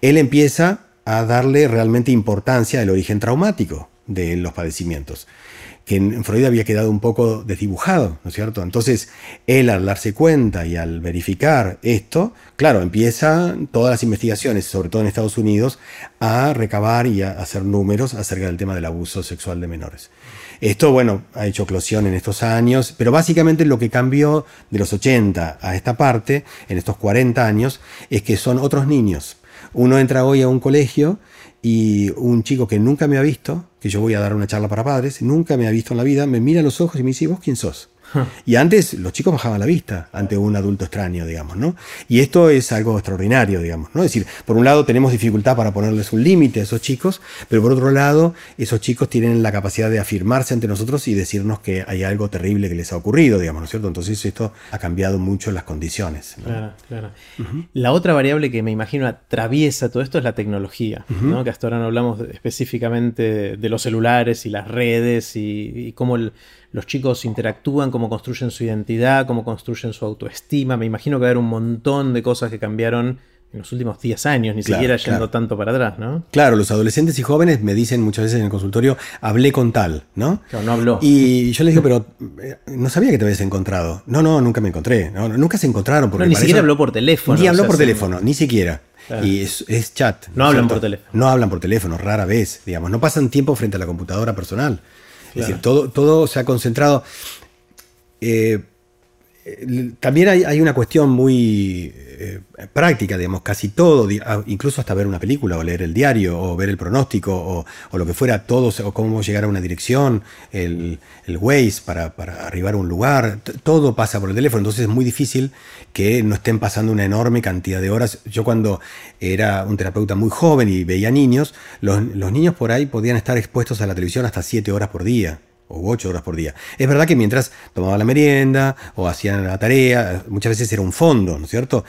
él empieza a darle realmente importancia al origen traumático de los padecimientos, que en Freud había quedado un poco desdibujado, ¿no es cierto? Entonces, él al darse cuenta y al verificar esto, claro, empieza todas las investigaciones, sobre todo en Estados Unidos, a recabar y a hacer números acerca del tema del abuso sexual de menores. Esto, bueno, ha hecho eclosión en estos años, pero básicamente lo que cambió de los 80 a esta parte, en estos 40 años, es que son otros niños. Uno entra hoy a un colegio y un chico que nunca me ha visto, que yo voy a dar una charla para padres, nunca me ha visto en la vida, me mira los ojos y me dice, ¿vos quién sos? <laughs> Y antes los chicos bajaban la vista ante un adulto extraño, digamos, ¿no? Y esto es algo extraordinario, digamos, ¿no? Es decir, por un lado tenemos dificultad para ponerles un límite a esos chicos, pero por otro lado, esos chicos tienen la capacidad de afirmarse ante nosotros y decirnos que hay algo terrible que les ha ocurrido, digamos, ¿no es cierto? Entonces esto ha cambiado mucho las condiciones. Claro, claro. La otra variable que me imagino atraviesa todo esto es la tecnología, ¿no? Que hasta ahora no hablamos específicamente de los celulares y las redes y, y cómo el los chicos interactúan, cómo construyen su identidad, cómo construyen su autoestima. Me imagino que va a haber un montón de cosas que cambiaron en los últimos 10 años, ni siquiera yendo tanto para atrás, ¿no? Claro, los adolescentes y jóvenes me dicen muchas veces en el consultorio, hablé con tal, ¿no? Claro, no habló. Y yo les digo, pero eh, no sabía que te habías encontrado. No, no, nunca me encontré. nunca se encontraron. Porque ni siquiera habló por teléfono. Ni habló por teléfono, ni siquiera. Y es, chat. No, hablan por teléfono. No hablan por teléfono, rara vez, digamos. No pasan tiempo frente a la computadora personal. Todo, todo se ha concentrado. Eh, también hay, una cuestión muy eh, práctica, digamos, casi todo, ah, incluso hasta ver una película o leer el diario o ver el pronóstico o, lo que fuera, todo, o cómo llegar a una dirección, el, el Waze para, para, arribar a un lugar, todo pasa por el teléfono, entonces es muy difícil que no estén pasando una enorme cantidad de horas. Yo cuando era un terapeuta muy joven y veía niños, los, los niños por ahí podían estar expuestos a la televisión hasta 7 horas por día o ocho horas por día. Es verdad que mientras tomaba la merienda o hacían la tarea, muchas veces era un fondo, ¿no es cierto?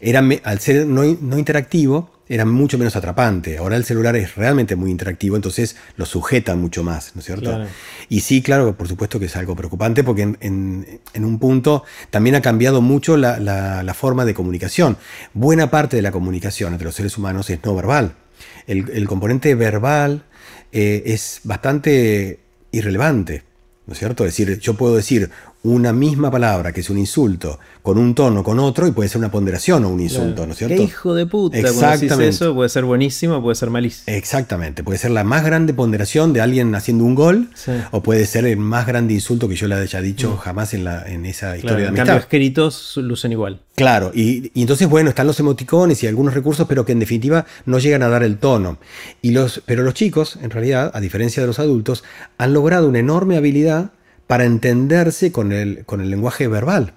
Era, al ser no, interactivo, era mucho menos atrapante. Ahora el celular es realmente muy interactivo, entonces lo sujeta mucho más, ¿no es cierto? Y sí, claro, por supuesto que es algo preocupante porque en, un punto también ha cambiado mucho la, forma de comunicación. Buena parte de la comunicación entre los seres humanos es no verbal. El, componente verbal eh, es bastante irrelevante. ¿No es cierto? Es decir, yo puedo decir una misma palabra, que es un insulto, con un tono, con otro, y puede ser una ponderación o un insulto, ¿no es cierto? ¿Qué hijo de puta? Exactamente. eso puede ser buenísimo, puede ser malísimo. Exactamente. Puede ser la más grande ponderación de alguien haciendo un gol, o puede ser el más grande insulto que yo le haya dicho mm. jamás en, la, en esa historia de amistad. En cambio, escritos lucen igual. Claro, y, y, entonces, bueno, están los emoticones y algunos recursos, pero que en definitiva no llegan a dar el tono. Y los, pero los chicos, en realidad, a diferencia de los adultos, han logrado una enorme habilidad para entenderse con el, con el lenguaje verbal.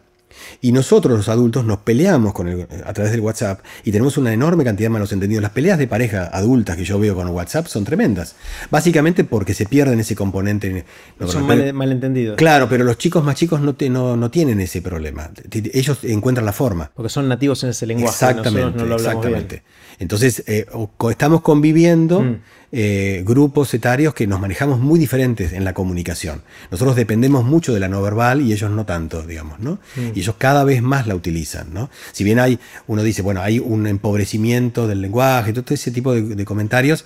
Y nosotros los adultos nos peleamos con el, a través del WhatsApp y tenemos una enorme cantidad de malos entendidos. Las peleas de pareja adultas que yo veo con WhatsApp son tremendas. Básicamente porque se pierden ese componente. son malentendidos. Claro, pero los chicos más chicos no, no, no, tienen ese problema. Ellos encuentran la forma. Porque son nativos en ese lenguaje. Exactamente. exactamente. Entonces, eh, estamos conviviendo. Mm. Eh, grupos etarios que nos manejamos muy diferentes en la comunicación. Nosotros dependemos mucho de la no verbal y ellos no tanto, digamos, ¿no? Mm. Y ellos cada vez más la utilizan, ¿no? Si bien hay, uno dice, bueno, hay un empobrecimiento del lenguaje, todo ese tipo de, comentarios,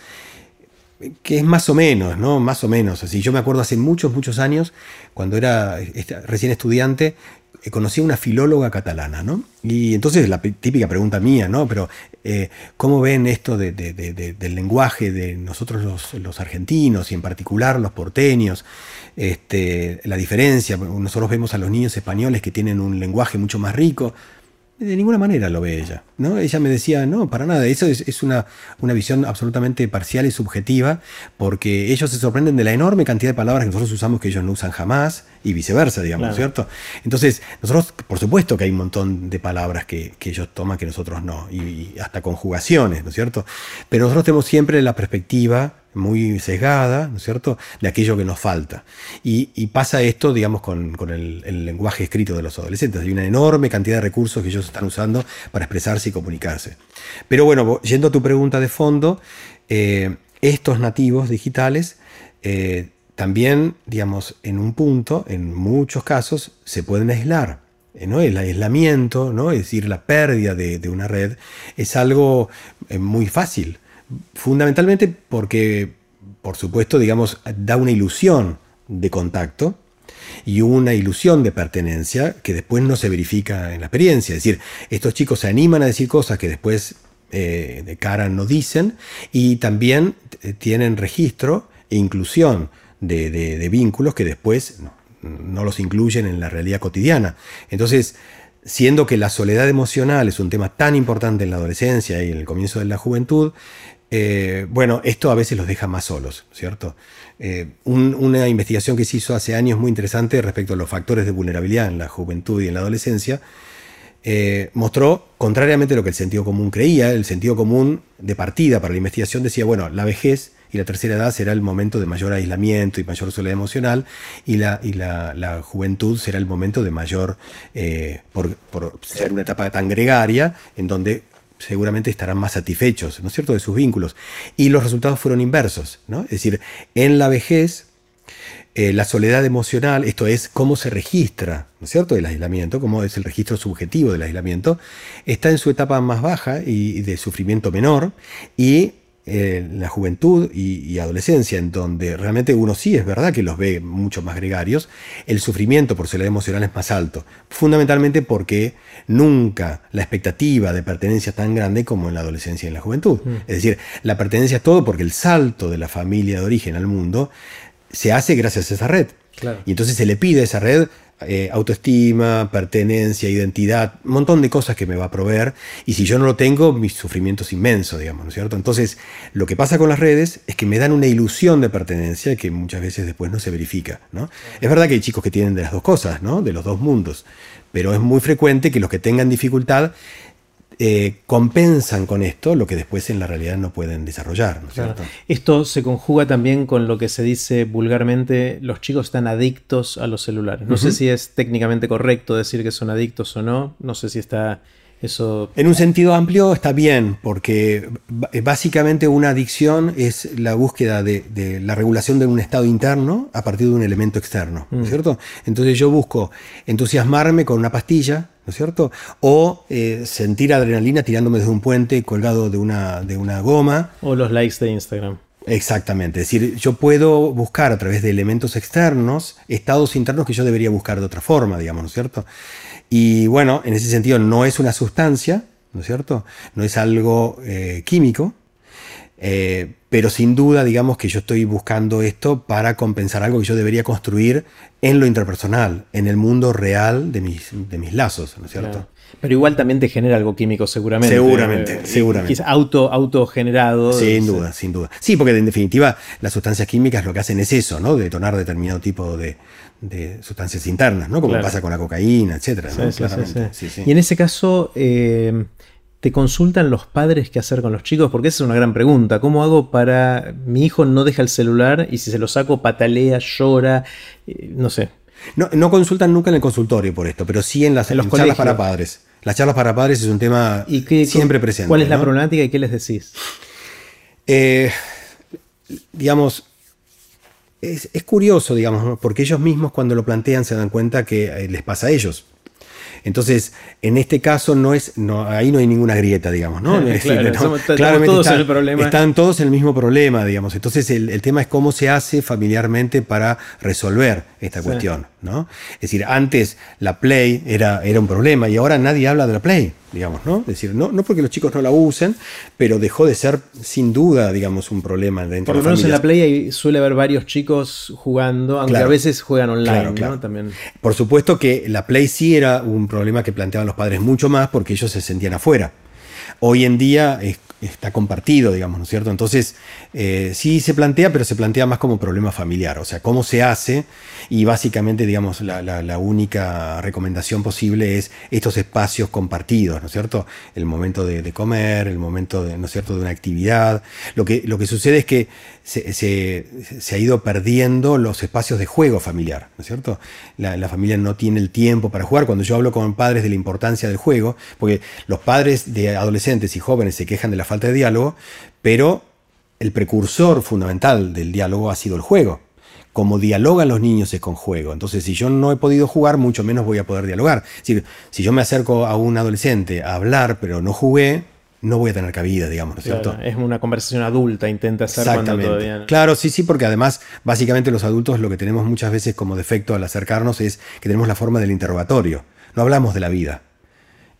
que es más o menos, ¿no? Más o menos. Así, yo me acuerdo hace muchos, muchos años, cuando era este, recién estudiante, eh, conocí a una filóloga catalana, ¿no? Y entonces la típica pregunta mía, ¿no? Pero, eh, ¿cómo ven esto del lenguaje de nosotros los, argentinos y en particular los porteños? Este, la diferencia, nosotros vemos a los niños españoles que tienen un lenguaje mucho más rico, de ninguna manera lo ve ella. Ella me decía, no, para nada, eso es, una, una, visión absolutamente parcial y subjetiva, porque ellos se sorprenden de la enorme cantidad de palabras que nosotros usamos que ellos no usan jamás, y viceversa, digamos, ¿cierto? Entonces, nosotros, por supuesto que hay un montón de palabras que, ellos toman que nosotros no, y, hasta conjugaciones, ¿no es cierto? Pero nosotros tenemos siempre la perspectiva muy sesgada, ¿no es cierto?, de aquello que nos falta. Y, pasa esto, digamos, con, el, lenguaje escrito de los adolescentes. Hay una enorme cantidad de recursos que ellos están usando para expresarse y comunicarse. Pero bueno, yendo a tu pregunta de fondo, eh, estos nativos digitales eh, también, digamos, en un punto, en muchos casos, se pueden aislar. Eh, ¿no? El aislamiento, ¿no? es decir, la pérdida de, de una red, es algo muy fácil fundamentalmente porque, por supuesto, digamos, da una ilusión de contacto y una ilusión de pertenencia que después no se verifica en la experiencia. Es decir, estos chicos se animan a decir cosas que después eh, de cara no dicen y también tienen registro e inclusión de, vínculos que después no los incluyen en la realidad cotidiana. Entonces, siendo que la soledad emocional es un tema tan importante en la adolescencia y en el comienzo de la juventud, eh, bueno, esto a veces los deja más solos, ¿cierto? Eh, una investigación que se hizo hace años muy interesante respecto a los factores de vulnerabilidad en la juventud y en la adolescencia, eh, mostró, contrariamente a lo que el sentido común creía, el sentido común de partida para la investigación decía, bueno, la vejez y la tercera edad será el momento de mayor aislamiento y mayor soledad emocional, y la, y la, juventud será el momento de mayor, por, por, ser una etapa tan gregaria, en donde seguramente estarán más satisfechos, ¿no es cierto?, de sus vínculos. Y los resultados fueron inversos, ¿no? Es decir, en la vejez, eh, la soledad emocional, esto es cómo se registra, ¿no es cierto?, el aislamiento, cómo es el registro subjetivo del aislamiento, está en su etapa más baja y de sufrimiento menor, y eh, la juventud y, adolescencia, en donde realmente uno sí es verdad que los ve mucho más gregarios, el sufrimiento por soledad emocional es más alto. Fundamentalmente porque nunca la expectativa de pertenencia es tan grande como en la adolescencia y en la juventud. Mm. Es decir, la pertenencia es todo porque el salto de la familia de origen al mundo se hace gracias a esa red. Y entonces se le pide a esa red eh, autoestima, pertenencia, identidad, un montón de cosas que me va a proveer. Y si yo no lo tengo, mi sufrimiento es inmenso, digamos, ¿no es cierto? Entonces, lo que pasa con las redes es que me dan una ilusión de pertenencia que muchas veces después no se verifica, ¿no? Es verdad que hay chicos que tienen de las dos cosas, ¿no? De los dos mundos. Pero es muy frecuente que los que tengan dificultad eh, compensan con esto lo que después en la realidad no pueden desarrollar. Esto se conjuga también con lo que se dice vulgarmente, los chicos están adictos a los celulares. No sé si es técnicamente correcto decir que son adictos o no, no sé si está eso... En un sentido amplio está bien, porque básicamente una adicción es la búsqueda de, la regulación de un estado interno a partir de un elemento externo, mm. ¿cierto? Entonces yo busco entusiasmarme con una pastilla, ¿no es cierto? O eh, sentir adrenalina tirándome desde un puente colgado de una, de una goma. O los likes de Instagram. Exactamente, es decir, yo puedo buscar a través de elementos externos estados internos que yo debería buscar de otra forma, digamos, ¿no es cierto? Y bueno, en ese sentido no es una sustancia, ¿no es cierto? No es algo eh, químico, eh, pero sin duda, digamos que yo estoy buscando esto para compensar algo que yo debería construir en lo interpersonal, en el mundo real de mis, de mis lazos, ¿no es cierto? Pero igual también te genera algo químico, seguramente. Seguramente, eh, seguramente. auto, autogenerado. Sin duda, sin duda. Sí, porque en definitiva las sustancias químicas lo que hacen es eso, ¿no? Detonar determinado tipo de, sustancias internas, ¿no? Como pasa con la cocaína, etcétera. Sí, sí, y en ese caso, eh, ¿te consultan los padres qué hacer con los chicos? Porque esa es una gran pregunta. ¿Cómo hago para. Mi hijo no deja el celular y si se lo saco patalea, llora, eh, no sé. No, consultan nunca en el consultorio por esto, pero sí en las los charlas para padres. Las charlas para padres es un tema siempre presente. ¿Cuál es la problemática y qué les decís? Eh, digamos, es, curioso, digamos, porque ellos mismos cuando lo plantean se dan cuenta que eh, les pasa a ellos. Entonces, en este caso no es, no, ahí no hay ninguna grieta, digamos, ¿no? <laughs> todos en el problema. Están todos en el mismo problema, digamos. Entonces, el, tema es cómo se hace familiarmente para resolver esta cuestión, ¿no? Es decir, antes la Play era, era un problema y ahora nadie habla de la Play digamos, ¿no? Es decir, no, no porque los chicos no la usen, pero dejó de ser sin duda, digamos, un problema dentro Por lo menos en la Play suele haber varios chicos jugando, aunque a veces juegan online, ¿no? También. Por supuesto que la Play sí era un problema que planteaban los padres mucho más porque ellos se sentían afuera. Hoy en día está compartido, digamos, ¿no es cierto? Entonces, eh, sí se plantea, pero se plantea más como problema familiar, o sea, cómo se hace y básicamente, digamos, la, única recomendación posible es estos espacios compartidos, ¿no es cierto? El momento de, comer, el momento, de, ¿no es cierto?, de una actividad. Lo que, lo que sucede es que se, ha ido perdiendo los espacios de juego familiar, ¿no es cierto? La familia no tiene el tiempo para jugar. Cuando yo hablo con padres de la importancia del juego, porque los padres de adolescentes y jóvenes se quejan de la falta de diálogo, pero el precursor fundamental del diálogo ha sido el juego. Como dialogan los niños es con juego. Entonces, si yo no he podido jugar, mucho menos voy a poder dialogar. Si yo me acerco a un adolescente a hablar, pero no jugué, no voy a tener cabida, digamos, ¿no es cierto? Es una conversación adulta, intenta hacer cuando todavía... Claro, sí, sí, porque además, básicamente los adultos lo que tenemos muchas veces como defecto al acercarnos es que tenemos la forma del interrogatorio. No hablamos de la vida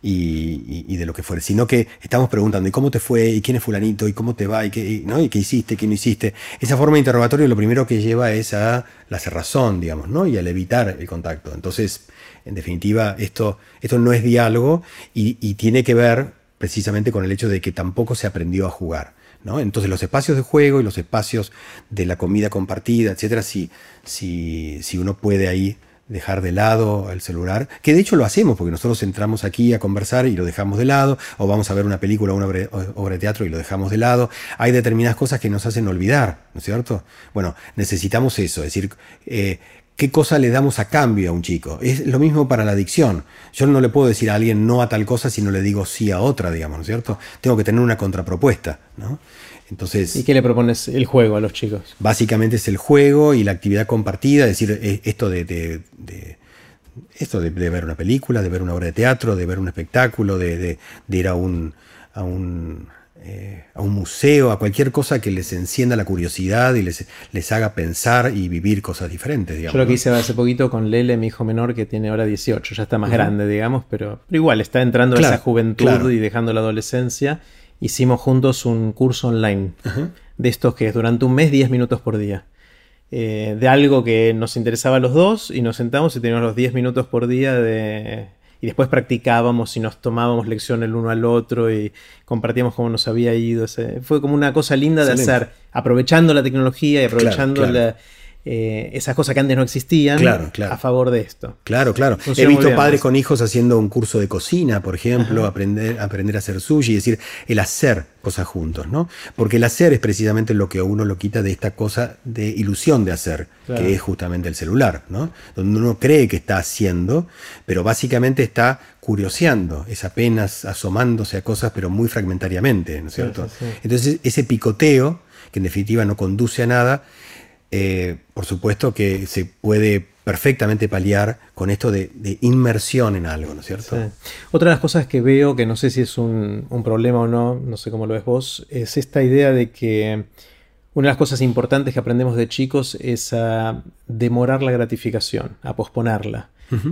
y, de lo que fuere, sino que estamos preguntando, ¿y cómo te fue? ¿Y quién es fulanito? ¿Y cómo te va? ¿Y qué, ¿no? ¿Y qué hiciste? ¿Qué no hiciste? Esa forma de interrogatorio lo primero que lleva es a la cerrazón, digamos, ¿no? Y al evitar el contacto. Entonces, en definitiva, esto, esto no es diálogo y, tiene que ver precisamente con el hecho de que tampoco se aprendió a jugar. ¿no? Entonces los espacios de juego y los espacios de la comida compartida, etcétera, si, si, si uno puede ahí dejar de lado el celular, que de hecho lo hacemos, porque nosotros entramos aquí a conversar y lo dejamos de lado, o vamos a ver una película o una obra de teatro y lo dejamos de lado. Hay determinadas cosas que nos hacen olvidar, ¿no es cierto? Bueno, necesitamos eso, es decir, eh, ¿qué cosa le damos a cambio a un chico? Es lo mismo para la adicción. Yo no le puedo decir a alguien no a tal cosa si no le digo sí a otra, digamos, ¿no es cierto? Tengo que tener una contrapropuesta, ¿no? Entonces, ¿Y qué le propones el juego a los chicos? Básicamente es el juego y la actividad compartida, es decir, eh, esto de, esto de, ver una película, de ver una obra de teatro, de ver un espectáculo, de, ir a un, a un, eh, a un museo, a cualquier cosa que les encienda la curiosidad y les, les haga pensar y vivir cosas diferentes. Digamos, Yo lo que hice hace poquito con Lele, mi hijo menor, que tiene ahora 18, ya está más grande, digamos, pero, igual está entrando en esa juventud y dejando la adolescencia hicimos juntos un curso online de estos que es durante un mes 10 minutos por día. Eh, de algo que nos interesaba a los dos y nos sentamos y teníamos los 10 minutos por día de... Y después practicábamos y nos tomábamos lección el uno al otro y compartíamos cómo nos había ido. fue como una cosa linda de hacer, aprovechando la tecnología y aprovechando la eh, esas cosas que antes no existían a favor de esto. Claro, claro. He visto padres con hijos haciendo un curso de cocina, por ejemplo, aprender, aprender a hacer sushi, es decir, el hacer cosas juntos, ¿no? Porque el hacer es precisamente lo que a uno lo quita de esta cosa de ilusión de hacer, que es justamente el celular, ¿no? Donde uno cree que está haciendo, pero básicamente está curioseando, es apenas asomándose a cosas, pero muy fragmentariamente, ¿no es cierto? Entonces, ese picoteo, que en definitiva no conduce a nada, eh, por supuesto que se puede perfectamente paliar con esto de, inmersión en algo, ¿no es cierto? Otra de las cosas que veo, que no sé si es un, problema o no, no sé cómo lo ves vos, es esta idea de que una de las cosas importantes que aprendemos de chicos es a demorar la gratificación, a posponerla.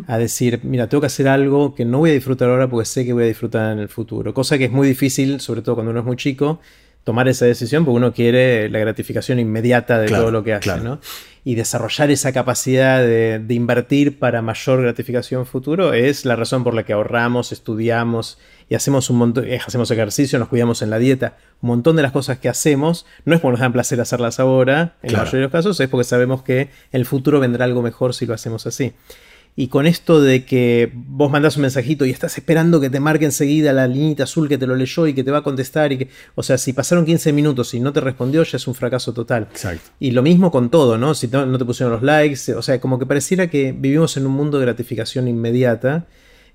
A decir, mira, tengo que hacer algo que no voy a disfrutar ahora porque sé que voy a disfrutar en el futuro. Cosa que es muy difícil, sobre todo cuando uno es muy chico, tomar esa decisión porque uno quiere la gratificación inmediata de todo lo que hace, ¿no? Y desarrollar esa capacidad de, invertir para mayor gratificación futuro es la razón por la que ahorramos, estudiamos y hacemos un montón, eh, hacemos ejercicio, nos cuidamos en la dieta. Un montón de las cosas que hacemos no es porque nos dan placer hacerlas ahora, en la mayoría de los casos, es porque sabemos que en el futuro vendrá algo mejor si lo hacemos así. Y con esto de que vos mandás un mensajito y estás esperando que te marque enseguida la linita azul que te lo leyó y que te va a contestar y que, o sea, si pasaron 15 minutos y no te respondió ya es un fracaso total. Exacto. Y lo mismo con todo, ¿no? Si no, te pusieron los likes, o sea, como que pareciera que vivimos en un mundo de gratificación inmediata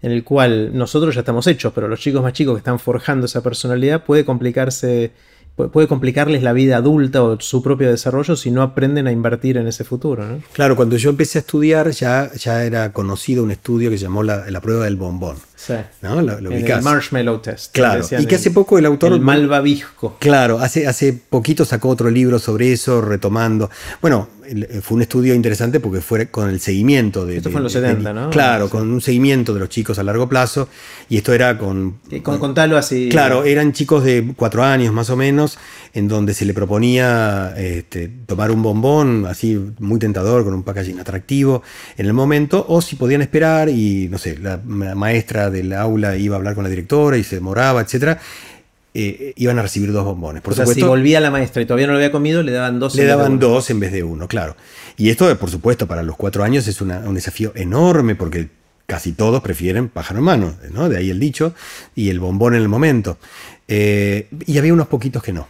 en el cual nosotros ya estamos hechos, pero los chicos más chicos que están forjando esa personalidad puede complicarse puede complicarles la vida adulta o su propio desarrollo si no aprenden a invertir en ese futuro. Claro, cuando yo empecé a estudiar ya, ya era conocido un estudio que se llamó la, la prueba del bombón. Sí. el marshmallow test. Claro. Y que hace poco el autor. El malvavisco. Claro, hace, hace poquito sacó otro libro sobre eso, retomando. Bueno, eh, fue un estudio interesante porque fue con el seguimiento de. Esto fue en los 70, ¿no? Claro, con un seguimiento de los chicos a largo plazo. Y esto era con. con contarlo así. Claro, eran chicos de cuatro años más o menos, en donde se le proponía este, tomar un bombón así muy tentador, con un packaging atractivo en el momento, o si podían esperar y, no sé, la maestra del aula iba a hablar con la directora y se demoraba, etcétera. Eh, iban a recibir dos bombones. Por supuesto, si volvía la maestra y todavía no lo había comido, le daban dos. Le daban dos en vez de uno, claro. Y esto, por supuesto, para los cuatro años es un desafío enorme porque casi todos prefieren pájaro en mano, ¿no? De ahí el dicho, y el bombón en el momento. Eh, y había unos poquitos que no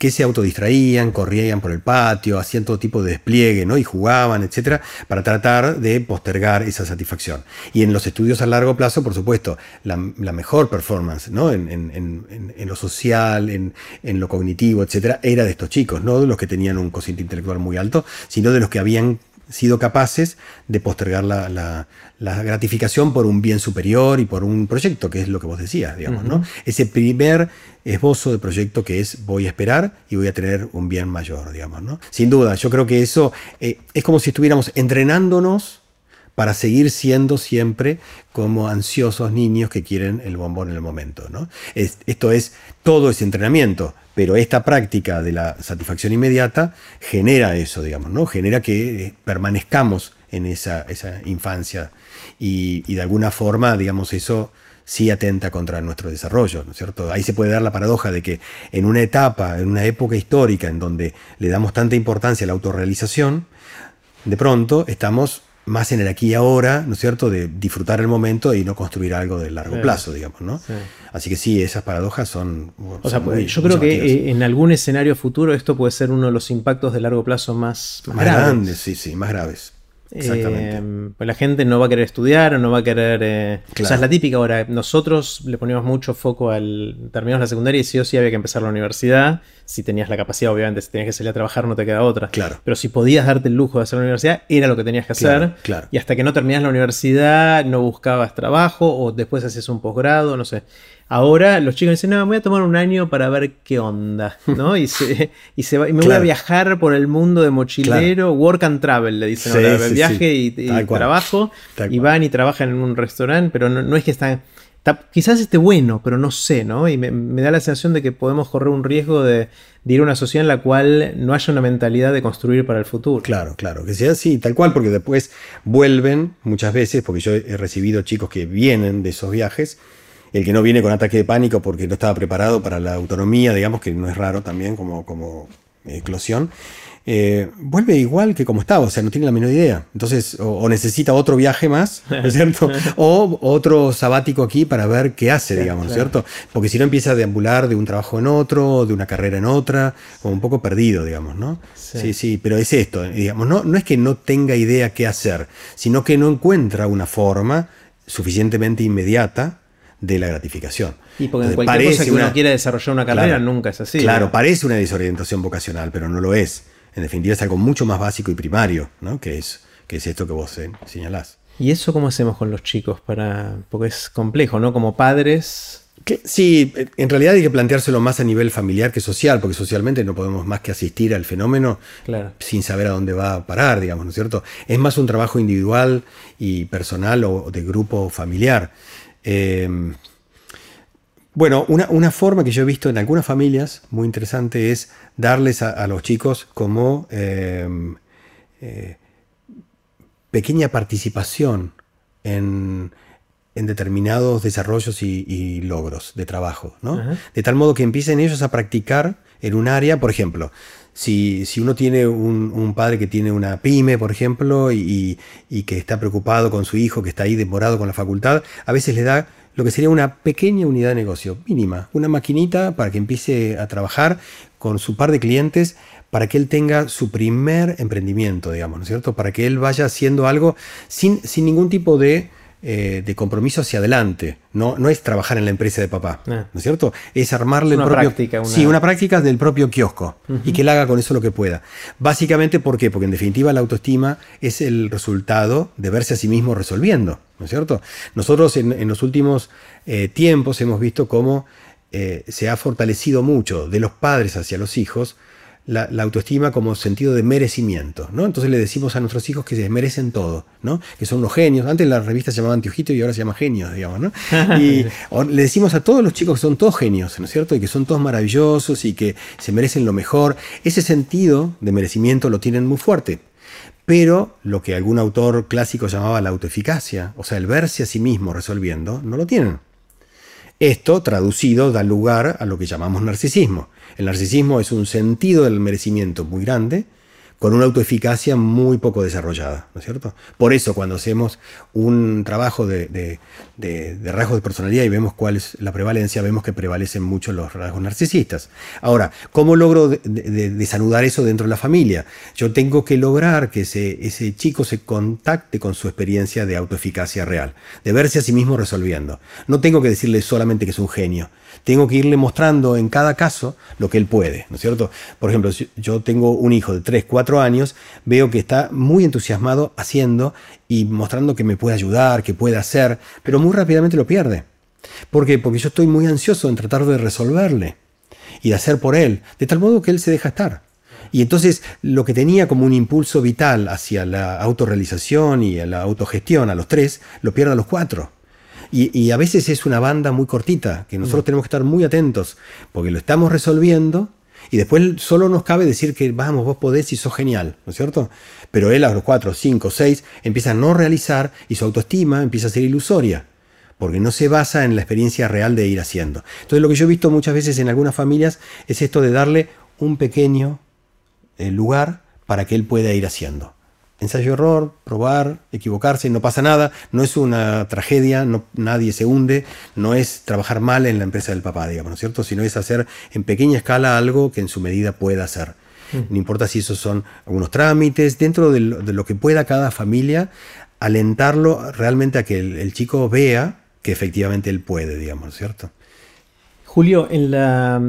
que se autodistraían, corrían por el patio, hacían todo tipo de despliegue, ¿no? Y jugaban, etcétera, para tratar de postergar esa satisfacción. Y en los estudios a largo plazo, por supuesto, la, mejor performance, ¿no? En, lo social, en, lo cognitivo, etcétera, era de estos chicos, no de los que tenían un cociente intelectual muy alto, sino de los que habían sido capaces de postergar la, gratificación por un bien superior y por un proyecto, que es lo que vos decías, digamos, ¿no? Ese primer esbozo de proyecto que es voy a esperar y voy a tener un bien mayor, digamos, ¿no? Sin duda, yo creo que eso eh, es como si estuviéramos entrenándonos para seguir siendo siempre como ansiosos niños que quieren el bombón en el momento. ¿no? esto es todo ese entrenamiento, pero esta práctica de la satisfacción inmediata genera eso, digamos, ¿no? genera que eh, permanezcamos en esa, infancia y, y, de alguna forma, digamos, eso sí atenta contra nuestro desarrollo, ¿no es cierto? Ahí se puede dar la paradoja de que en una etapa, en una época histórica en donde le damos tanta importancia a la autorrealización, de pronto estamos más en el aquí y ahora, ¿no es cierto?, de disfrutar el momento y no construir algo de largo plazo, digamos, ¿no? Así que sí, esas paradojas son... O sea, pues, yo creo que eh, en algún escenario futuro esto puede ser uno de los impactos de largo plazo más, más, grandes. Sí, sí, más graves. Exactamente. Eh, pues la gente no va a querer estudiar, no va a querer. Eh, o sea, es la típica ahora. Nosotros le poníamos mucho foco al. Terminamos la secundaria y sí o sí había que empezar la universidad. Si tenías la capacidad, obviamente, si tenías que salir a trabajar, no te queda otra. Claro. Pero si podías darte el lujo de hacer la universidad, era lo que tenías que hacer. Claro, Y hasta que no terminas la universidad, no buscabas trabajo o después hacías un posgrado, no sé. Ahora los chicos dicen, no, voy a tomar un año para ver qué onda, <laughs> ¿no? Y, se, y, se va, y me voy a viajar por el mundo de mochilero, work and travel, le dicen ahora, viaje y, trabajo, y van y trabajan en un restaurante, pero no, es que están... quizás esté bueno, pero no sé, ¿no? Y me, da la sensación de que podemos correr un riesgo de, de, ir a una sociedad en la cual no haya una mentalidad de construir para el futuro. Claro, claro, que sea así, tal cual, porque después vuelven muchas veces, porque yo he recibido chicos que vienen de esos viajes el que no viene con ataque de pánico porque no estaba preparado para la autonomía, digamos, que no es raro también como, como eclosión, eh, vuelve igual que como estaba, o sea, no tiene la menor idea. Entonces, o, necesita otro viaje más, ¿no es cierto? <laughs> o otro sabático aquí para ver qué hace, digamos, ¿no es cierto? Porque si no empieza a deambular de un trabajo en otro, de una carrera en otra, como un poco perdido, digamos, ¿no? Sí, sí, pero es esto, digamos, no, no es que no tenga idea qué hacer, sino que no encuentra una forma suficientemente inmediata de la gratificación. Y porque en cualquier cosa que uno quiere desarrollar una carrera nunca es así. Claro, parece una desorientación vocacional, pero no lo es. En definitiva es algo mucho más básico y primario, ¿no? que, es, que es esto que vos señalás. ¿Y eso cómo hacemos con los chicos? para Porque es complejo, ¿no? Como padres Sí, en realidad hay que planteárselo más a nivel familiar que social, porque socialmente no podemos más que asistir al fenómeno sin saber a dónde va a parar, digamos, ¿no es cierto? Es más un trabajo individual y personal o de grupo familiar. Em, bueno, una, forma que yo he visto en algunas familias muy interesante es darles a, los chicos como em, eh, pequeña participación en en determinados desarrollos y, logros de trabajo, ¿no? De tal modo que empiecen ellos a practicar en un área, por ejemplo, si, uno tiene un, padre que tiene una pyme, por ejemplo, y, que está preocupado con su hijo, que está ahí demorado con la facultad, a veces le da lo que sería una pequeña unidad de negocio, mínima, una maquinita para que empiece a trabajar con su par de clientes para que él tenga su primer emprendimiento, digamos, ¿no es cierto? Para que él vaya haciendo algo sin, sin ningún tipo de eh, de compromiso hacia adelante. No, no es trabajar en la empresa de papá, ah. ¿no es cierto? Es armarle una el propio. Práctica, Sí, una práctica del propio kiosco y que él haga con eso lo que pueda. Básicamente, ¿por qué? Porque en definitiva la autoestima es el resultado de verse a sí mismo resolviendo, ¿no es cierto? Nosotros en, los últimos eh, tiempos hemos visto cómo eh, se ha fortalecido mucho de los padres hacia los hijos la, autoestima como sentido de merecimiento, ¿no? Entonces le decimos a nuestros hijos que se merecen todo, ¿no? Que son unos genios. Antes la revista se llamaba Antiojito y ahora se llama Genios, digamos, ¿no? <laughs> Y le decimos a todos los chicos que son todos genios, ¿no es cierto? Y que son todos maravillosos y que se merecen lo mejor. Ese sentido de merecimiento lo tienen muy fuerte. Pero lo que algún autor clásico llamaba la autoeficacia, o sea, el verse a sí mismo resolviendo, no lo tienen. Esto, traducido, da lugar a lo que llamamos narcisismo. El narcisismo es un sentido del merecimiento muy grande, con una autoeficacia muy poco desarrollada, ¿no es cierto? Por eso cuando hacemos un trabajo de, rasgos de personalidad y vemos cuál es la prevalencia, vemos que prevalecen mucho los rasgos narcisistas. Ahora, ¿cómo logro desanudar eso dentro de la familia? Yo tengo que lograr que ese chico se contacte con su experiencia de autoeficacia real, de verse a sí mismo resolviendo. No tengo que decirle solamente que es un genio, tengo que irle mostrando en cada caso lo que él puede, ¿no es cierto? Por ejemplo, yo tengo un hijo de 3, 4 años, veo que está muy entusiasmado haciendo y mostrando que me puede ayudar, que puede hacer, pero muy rápidamente lo pierde. ¿Por qué? Porque yo estoy muy ansioso en tratar de resolverle y de hacer por él, de tal modo que él se deja estar. Y entonces lo que tenía como un impulso vital hacia la autorrealización y a la autogestión a los tres, lo pierde a los cuatro. Y, a veces es una banda muy cortita, que nosotros mm. tenemos que estar muy atentos, porque lo estamos resolviendo y después solo nos cabe decir que vamos, vos podés y sos genial, ¿no es cierto? Pero él a los 4, 5, 6 empieza a no realizar y su autoestima empieza a ser ilusoria, porque no se basa en la experiencia real de ir haciendo. Entonces lo que yo he visto muchas veces en algunas familias es esto de darle un pequeño eh, lugar para que él pueda ir haciendo ensayo-error, probar, equivocarse, no pasa nada, no es una tragedia, no, nadie se hunde, no es trabajar mal en la empresa del papá, digamos, ¿no es cierto? Sino es hacer en pequeña escala algo que en su medida pueda hacer. Mm. No importa si esos son algunos trámites, dentro de lo, que pueda cada familia, alentarlo realmente a que el, chico vea que efectivamente él puede, digamos, ¿no es cierto? Julio, en la,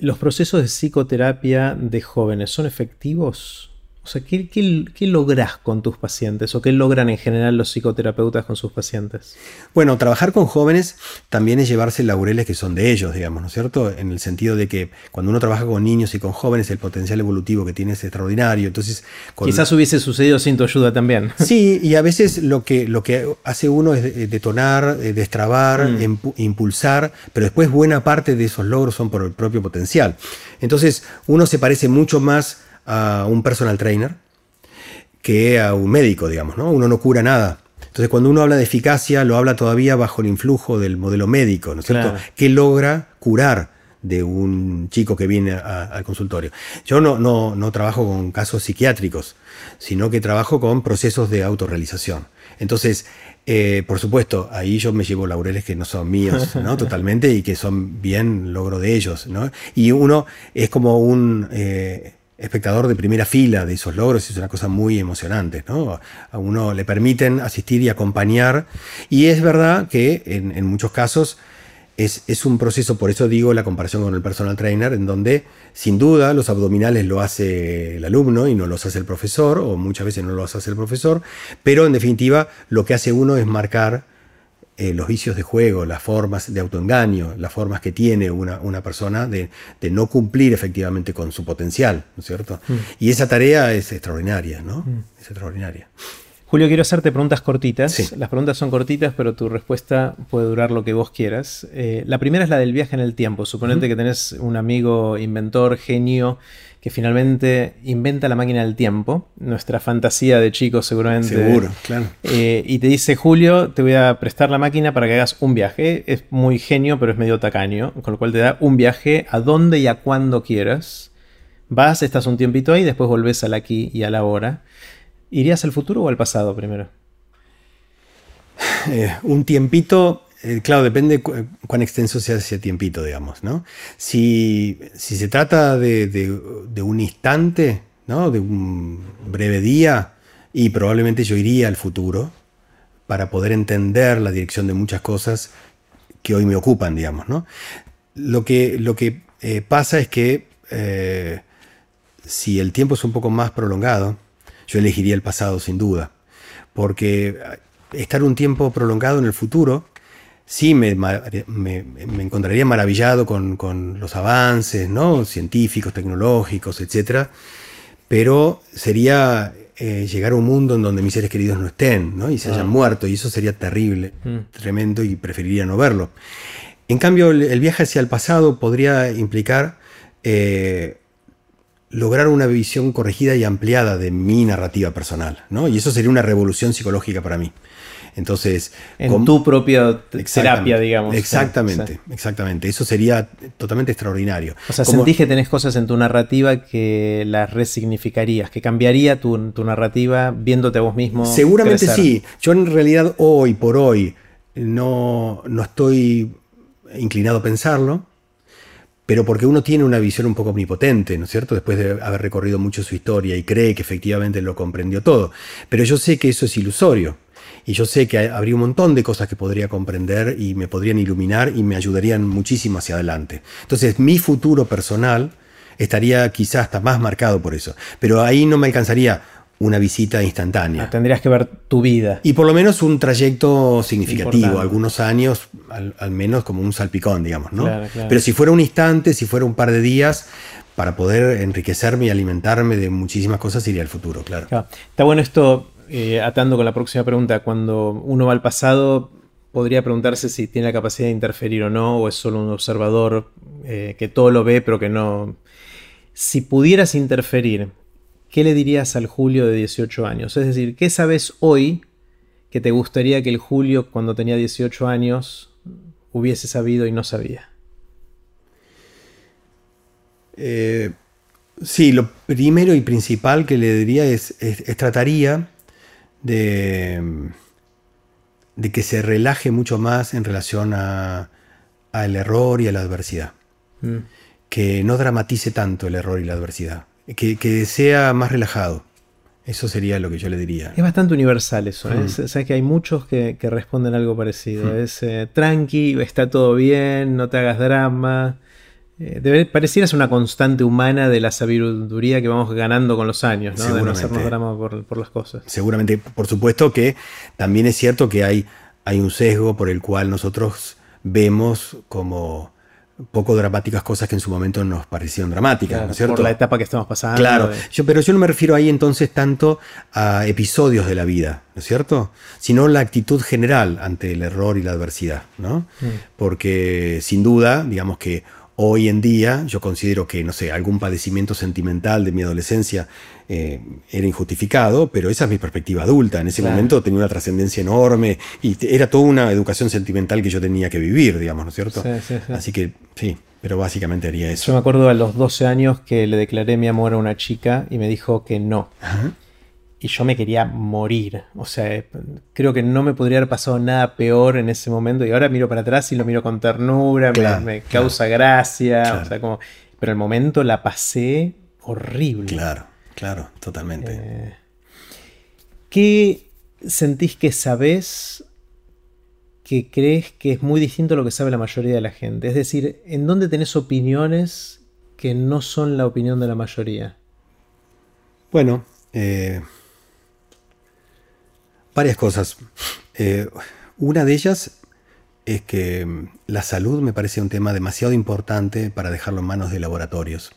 los procesos de psicoterapia de jóvenes, ¿son efectivos? O sea, ¿qué, qué, logras con tus pacientes o qué logran en general los psicoterapeutas con sus pacientes? Bueno, trabajar con jóvenes también es llevarse laureles que son de ellos, digamos, ¿no es cierto? En el sentido de que cuando uno trabaja con niños y con jóvenes, el potencial evolutivo que tiene es extraordinario. Entonces, Quizás hubiese sucedido sin tu ayuda también. <laughs> Sí, y a veces lo que, lo que hace uno es detonar, eh, destrabar, mm. impulsar, pero después buena parte de esos logros son por el propio potencial. Entonces, uno se parece mucho más a un personal trainer que a un médico, digamos, ¿no? Uno no cura nada. Entonces, cuando uno habla de eficacia, lo habla todavía bajo el influjo del modelo médico, ¿no es cierto? Que logra curar de un chico que viene al consultorio. Yo no, no, no trabajo con casos psiquiátricos, sino que trabajo con procesos de autorrealización. Entonces, eh, por supuesto, ahí yo me llevo laureles que no son míos, ¿no? <laughs> Totalmente, y que son bien logro de ellos, ¿no? Y uno es como un eh, espectador de primera fila de esos logros, es una cosa muy emocionante, ¿no? A uno le permiten asistir y acompañar, y es verdad que en, muchos casos es, es, un proceso, por eso digo la comparación con el personal trainer, en donde sin duda los abdominales lo hace el alumno y no los hace el profesor, o muchas veces no los hace el profesor, pero en definitiva lo que hace uno es marcar eh, los vicios de juego, las formas de autoengaño, las formas que tiene una, una persona de, no cumplir efectivamente con su potencial, ¿no es cierto? Mm. Y esa tarea es extraordinaria, ¿no? Mm. Es extraordinaria. Julio, quiero hacerte preguntas cortitas. Las preguntas son cortitas, pero tu respuesta puede durar lo que vos quieras. Eh, la primera es la del viaje en el tiempo. Suponete que tenés un amigo inventor, genio, que finalmente inventa la máquina del tiempo, nuestra fantasía de chicos seguramente. Seguro, claro. Eh, y te dice, Julio, te voy a prestar la máquina para que hagas un viaje. Es muy genio, pero es medio tacaño, con lo cual te da un viaje a donde y a cuando quieras. Vas, estás un tiempito ahí, después volvés al aquí y a la hora. ¿Irías al futuro o al pasado primero? Eh, un tiempito, eh, claro, depende cuán extenso sea ese tiempito, digamos, ¿no? Si, se trata de, un instante, ¿no? De un breve día, y probablemente yo iría al futuro para poder entender la dirección de muchas cosas que hoy me ocupan, digamos, ¿no? Lo que, eh, pasa es que si el tiempo es un poco más prolongado, yo elegiría el pasado sin duda, porque estar un tiempo prolongado en el futuro, sí me, encontraría maravillado con, los avances ¿no? científicos, tecnológicos, etc. Pero sería eh, llegar a un mundo en donde mis seres queridos no estén ¿no? y se hayan ah. muerto, y eso sería terrible, mm. tremendo, y preferiría no verlo. En cambio, el, viaje hacia el pasado podría implicar eh, lograr una visión corregida y ampliada de mi narrativa personal, ¿no? Y eso sería una revolución psicológica para mí. Entonces, en tu propia terapia, digamos. Exactamente, exactamente. Eso sería totalmente extraordinario. O sea, sentís que tenés cosas en tu narrativa que las resignificarías, que cambiaría tu, narrativa viéndote a vos mismo. Seguramente sí. Yo en realidad hoy por hoy no, no estoy inclinado a pensarlo pero porque uno tiene una visión un poco omnipotente, ¿no es cierto? Después de haber recorrido mucho su historia y cree que efectivamente lo comprendió todo. Pero yo sé que eso es ilusorio. Y yo sé que habría un montón de cosas que podría comprender y me podrían iluminar y me ayudarían muchísimo hacia adelante. Entonces, mi futuro personal estaría quizás hasta más marcado por eso. Pero ahí no me alcanzaría una visita instantánea. Ah, tendrías que ver tu vida. Y por lo menos un trayecto significativo, algunos años, al, menos como un salpicón, digamos, ¿no? Pero si fuera un instante, si fuera un par de días, para poder enriquecerme y alimentarme de muchísimas cosas, iría al futuro, claro. Está bueno esto, eh, atando con la próxima pregunta, cuando uno va al pasado, podría preguntarse si tiene la capacidad de interferir o no, o es solo un observador eh, que todo lo ve, pero que no... Si pudieras interferir, ¿qué le dirías al Julio de 18 años? Es decir, ¿qué sabes hoy que te gustaría que el Julio cuando tenía 18 años hubiese sabido y no sabía? Eh, sí, lo primero y principal que le diría es, trataría de, de, que se relaje mucho más en relación al error y a la adversidad. Mm. Que no dramatice tanto el error y la adversidad que, sea más relajado. Eso sería lo que yo le diría. Es bastante universal eso. ¿eh? Mm. que hay muchos que, responden algo parecido. Mm. Es eh, tranqui, está todo bien, no te hagas drama. Eh, pareciera ser una constante humana de la sabiduría que vamos ganando con los años, ¿no? de no hacernos drama por, las cosas. Seguramente, por supuesto que también es cierto que hay, hay un sesgo por el cual nosotros vemos como poco dramáticas cosas que en su momento nos parecieron dramáticas, ¿no es cierto? Por la etapa que estamos pasando. Claro, yo, pero yo no me refiero ahí entonces tanto a episodios de la vida, ¿no es cierto? Sino la actitud general ante el error y la adversidad, ¿no? Mm. Porque sin duda, digamos que Hoy en día yo considero que, no sé, algún padecimiento sentimental de mi adolescencia eh, era injustificado, pero esa es mi perspectiva adulta. En ese momento tenía una trascendencia enorme y era toda una educación sentimental que yo tenía que vivir, digamos, ¿no es cierto? Así que sí, pero básicamente haría eso. Yo me acuerdo a los 12 años que le declaré mi amor a una chica y me dijo que no y yo me quería morir. O sea, creo que no me podría haber pasado nada peor en ese momento. Y ahora miro para atrás y lo miro con ternura, me, causa gracia. O sea, como, pero el momento la pasé horrible. Claro, claro, totalmente. Eh, ¿Qué sentís que sabés que crees que es muy distinto a lo que sabe la mayoría de la gente? Es decir, ¿en dónde tenés opiniones que no son la opinión de la mayoría? Bueno, eh, varias cosas. Eh, una de ellas es que mm, la salud me parece un tema demasiado importante para dejarlo en manos de laboratorios.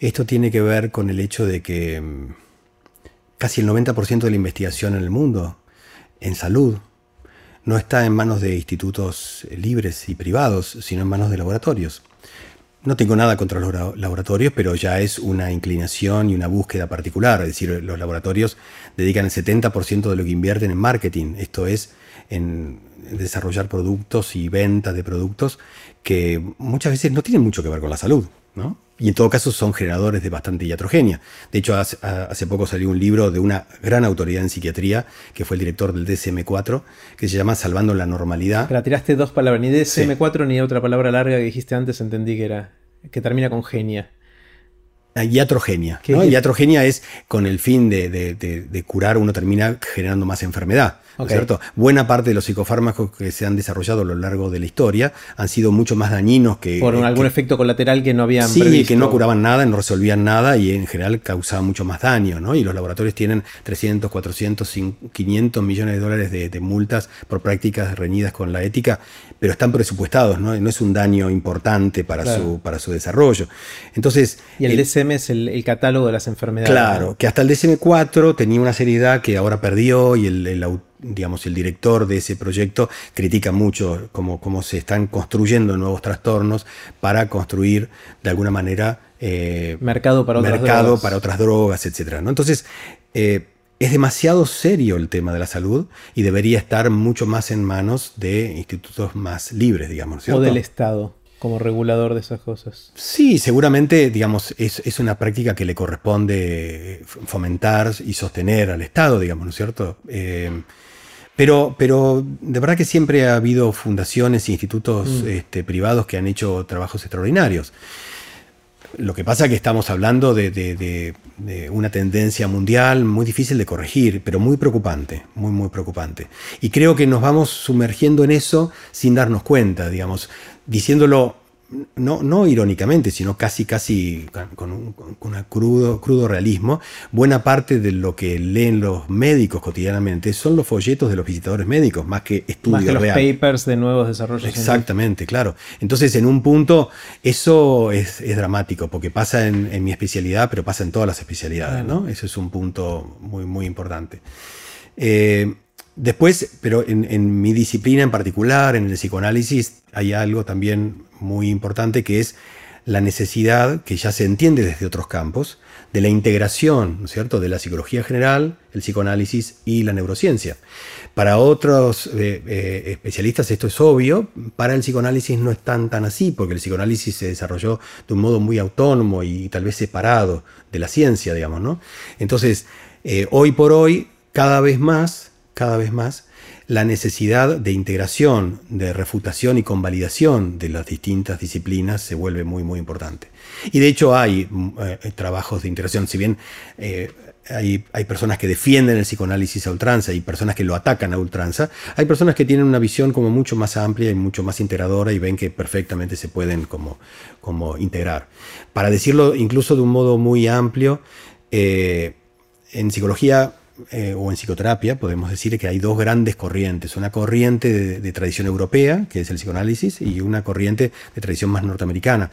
Esto tiene que ver con el hecho de que mm, casi el 90% de la investigación en el mundo en salud no está en manos de institutos libres y privados, sino en manos de laboratorios. No tengo nada contra los laboratorios, pero ya es una inclinación y una búsqueda particular. Es decir, los laboratorios dedican el 70% de lo que invierten en marketing. Esto es en desarrollar productos y ventas de productos que muchas veces no tienen mucho que ver con la salud. ¿No? Y en todo caso son generadores de bastante iatrogenia. De hecho, hace, hace, poco salió un libro de una gran autoridad en psiquiatría, que fue el director del DSM-4, que se llama Salvando la Normalidad. Pero tiraste dos palabras, ni DSM-4 ni otra palabra larga que dijiste antes, entendí que era, que termina con genia. Iatrogenia. ¿no? Iatrogenia es con el fin de, de, curar, uno termina generando más enfermedad. Cierto? Buena parte de los psicofármacos que se han desarrollado a lo largo de la historia han sido mucho más dañinos que. Por algún efecto colateral que no habían Sí, que no curaban nada, no resolvían nada y en general causaban mucho más daño. ¿no? Y los laboratorios tienen 300, 400, 500 millones de dólares de, multas por prácticas reñidas con la ética, pero están presupuestados, ¿no? No es un daño importante para, su, para su desarrollo. Entonces. Y el, es el, catálogo de las enfermedades. Claro, que hasta el DSM-4 tenía una seriedad que ahora perdió y el, digamos, el director de ese proyecto critica mucho cómo, cómo se están construyendo nuevos trastornos para construir de alguna manera eh, mercado, para otras, mercado drogas. para otras drogas, etc. ¿no? Entonces, eh, es demasiado serio el tema de la salud y debería estar mucho más en manos de institutos más libres, digamos. O del Estado como regulador de esas cosas. Sí, seguramente, digamos, es, una práctica que le corresponde fomentar y sostener al Estado, digamos, ¿no es cierto? Eh, pero, pero de verdad que siempre ha habido fundaciones e institutos mm. este, privados que han hecho trabajos extraordinarios. Lo que pasa es que estamos hablando de, una tendencia mundial muy difícil de corregir, pero muy preocupante, muy, muy preocupante. Y creo que nos vamos sumergiendo en eso sin darnos cuenta, digamos diciéndolo no, no irónicamente, sino casi, casi con un, crudo, crudo realismo, buena parte de lo que leen los médicos cotidianamente son los folletos de los visitadores médicos, más que estudios más que los papers de nuevos desarrollos. Exactamente, claro. Entonces, en un punto, eso es, dramático, porque pasa en, mi especialidad, pero pasa en todas las especialidades, ¿no? Eso es un punto muy, muy importante. Eh, Después, pero en, mi disciplina en particular, en el psicoanálisis, hay algo también muy importante que es la necesidad, que ya se entiende desde otros campos, de la integración, ¿no es cierto?, de la psicología general, el psicoanálisis y la neurociencia. Para otros eh, eh, especialistas esto es obvio, para el psicoanálisis no es tan, tan así, porque el psicoanálisis se desarrolló de un modo muy autónomo y tal vez separado de la ciencia, digamos, ¿no? Entonces, eh, hoy por hoy, cada vez más, cada vez más la necesidad de integración, de refutación y convalidación de las distintas disciplinas se vuelve muy, muy importante. Y de hecho hay mm, eh, trabajos de integración, si bien eh, hay, hay, personas que defienden el psicoanálisis a ultranza y personas que lo atacan a ultranza, hay personas que tienen una visión como mucho más amplia y mucho más integradora y ven que perfectamente se pueden como, como integrar. Para decirlo incluso de un modo muy amplio, eh, en psicología eh, o en psicoterapia podemos decir que hay dos grandes corrientes, una corriente de, tradición europea, que es el psicoanálisis, y una corriente de tradición más norteamericana,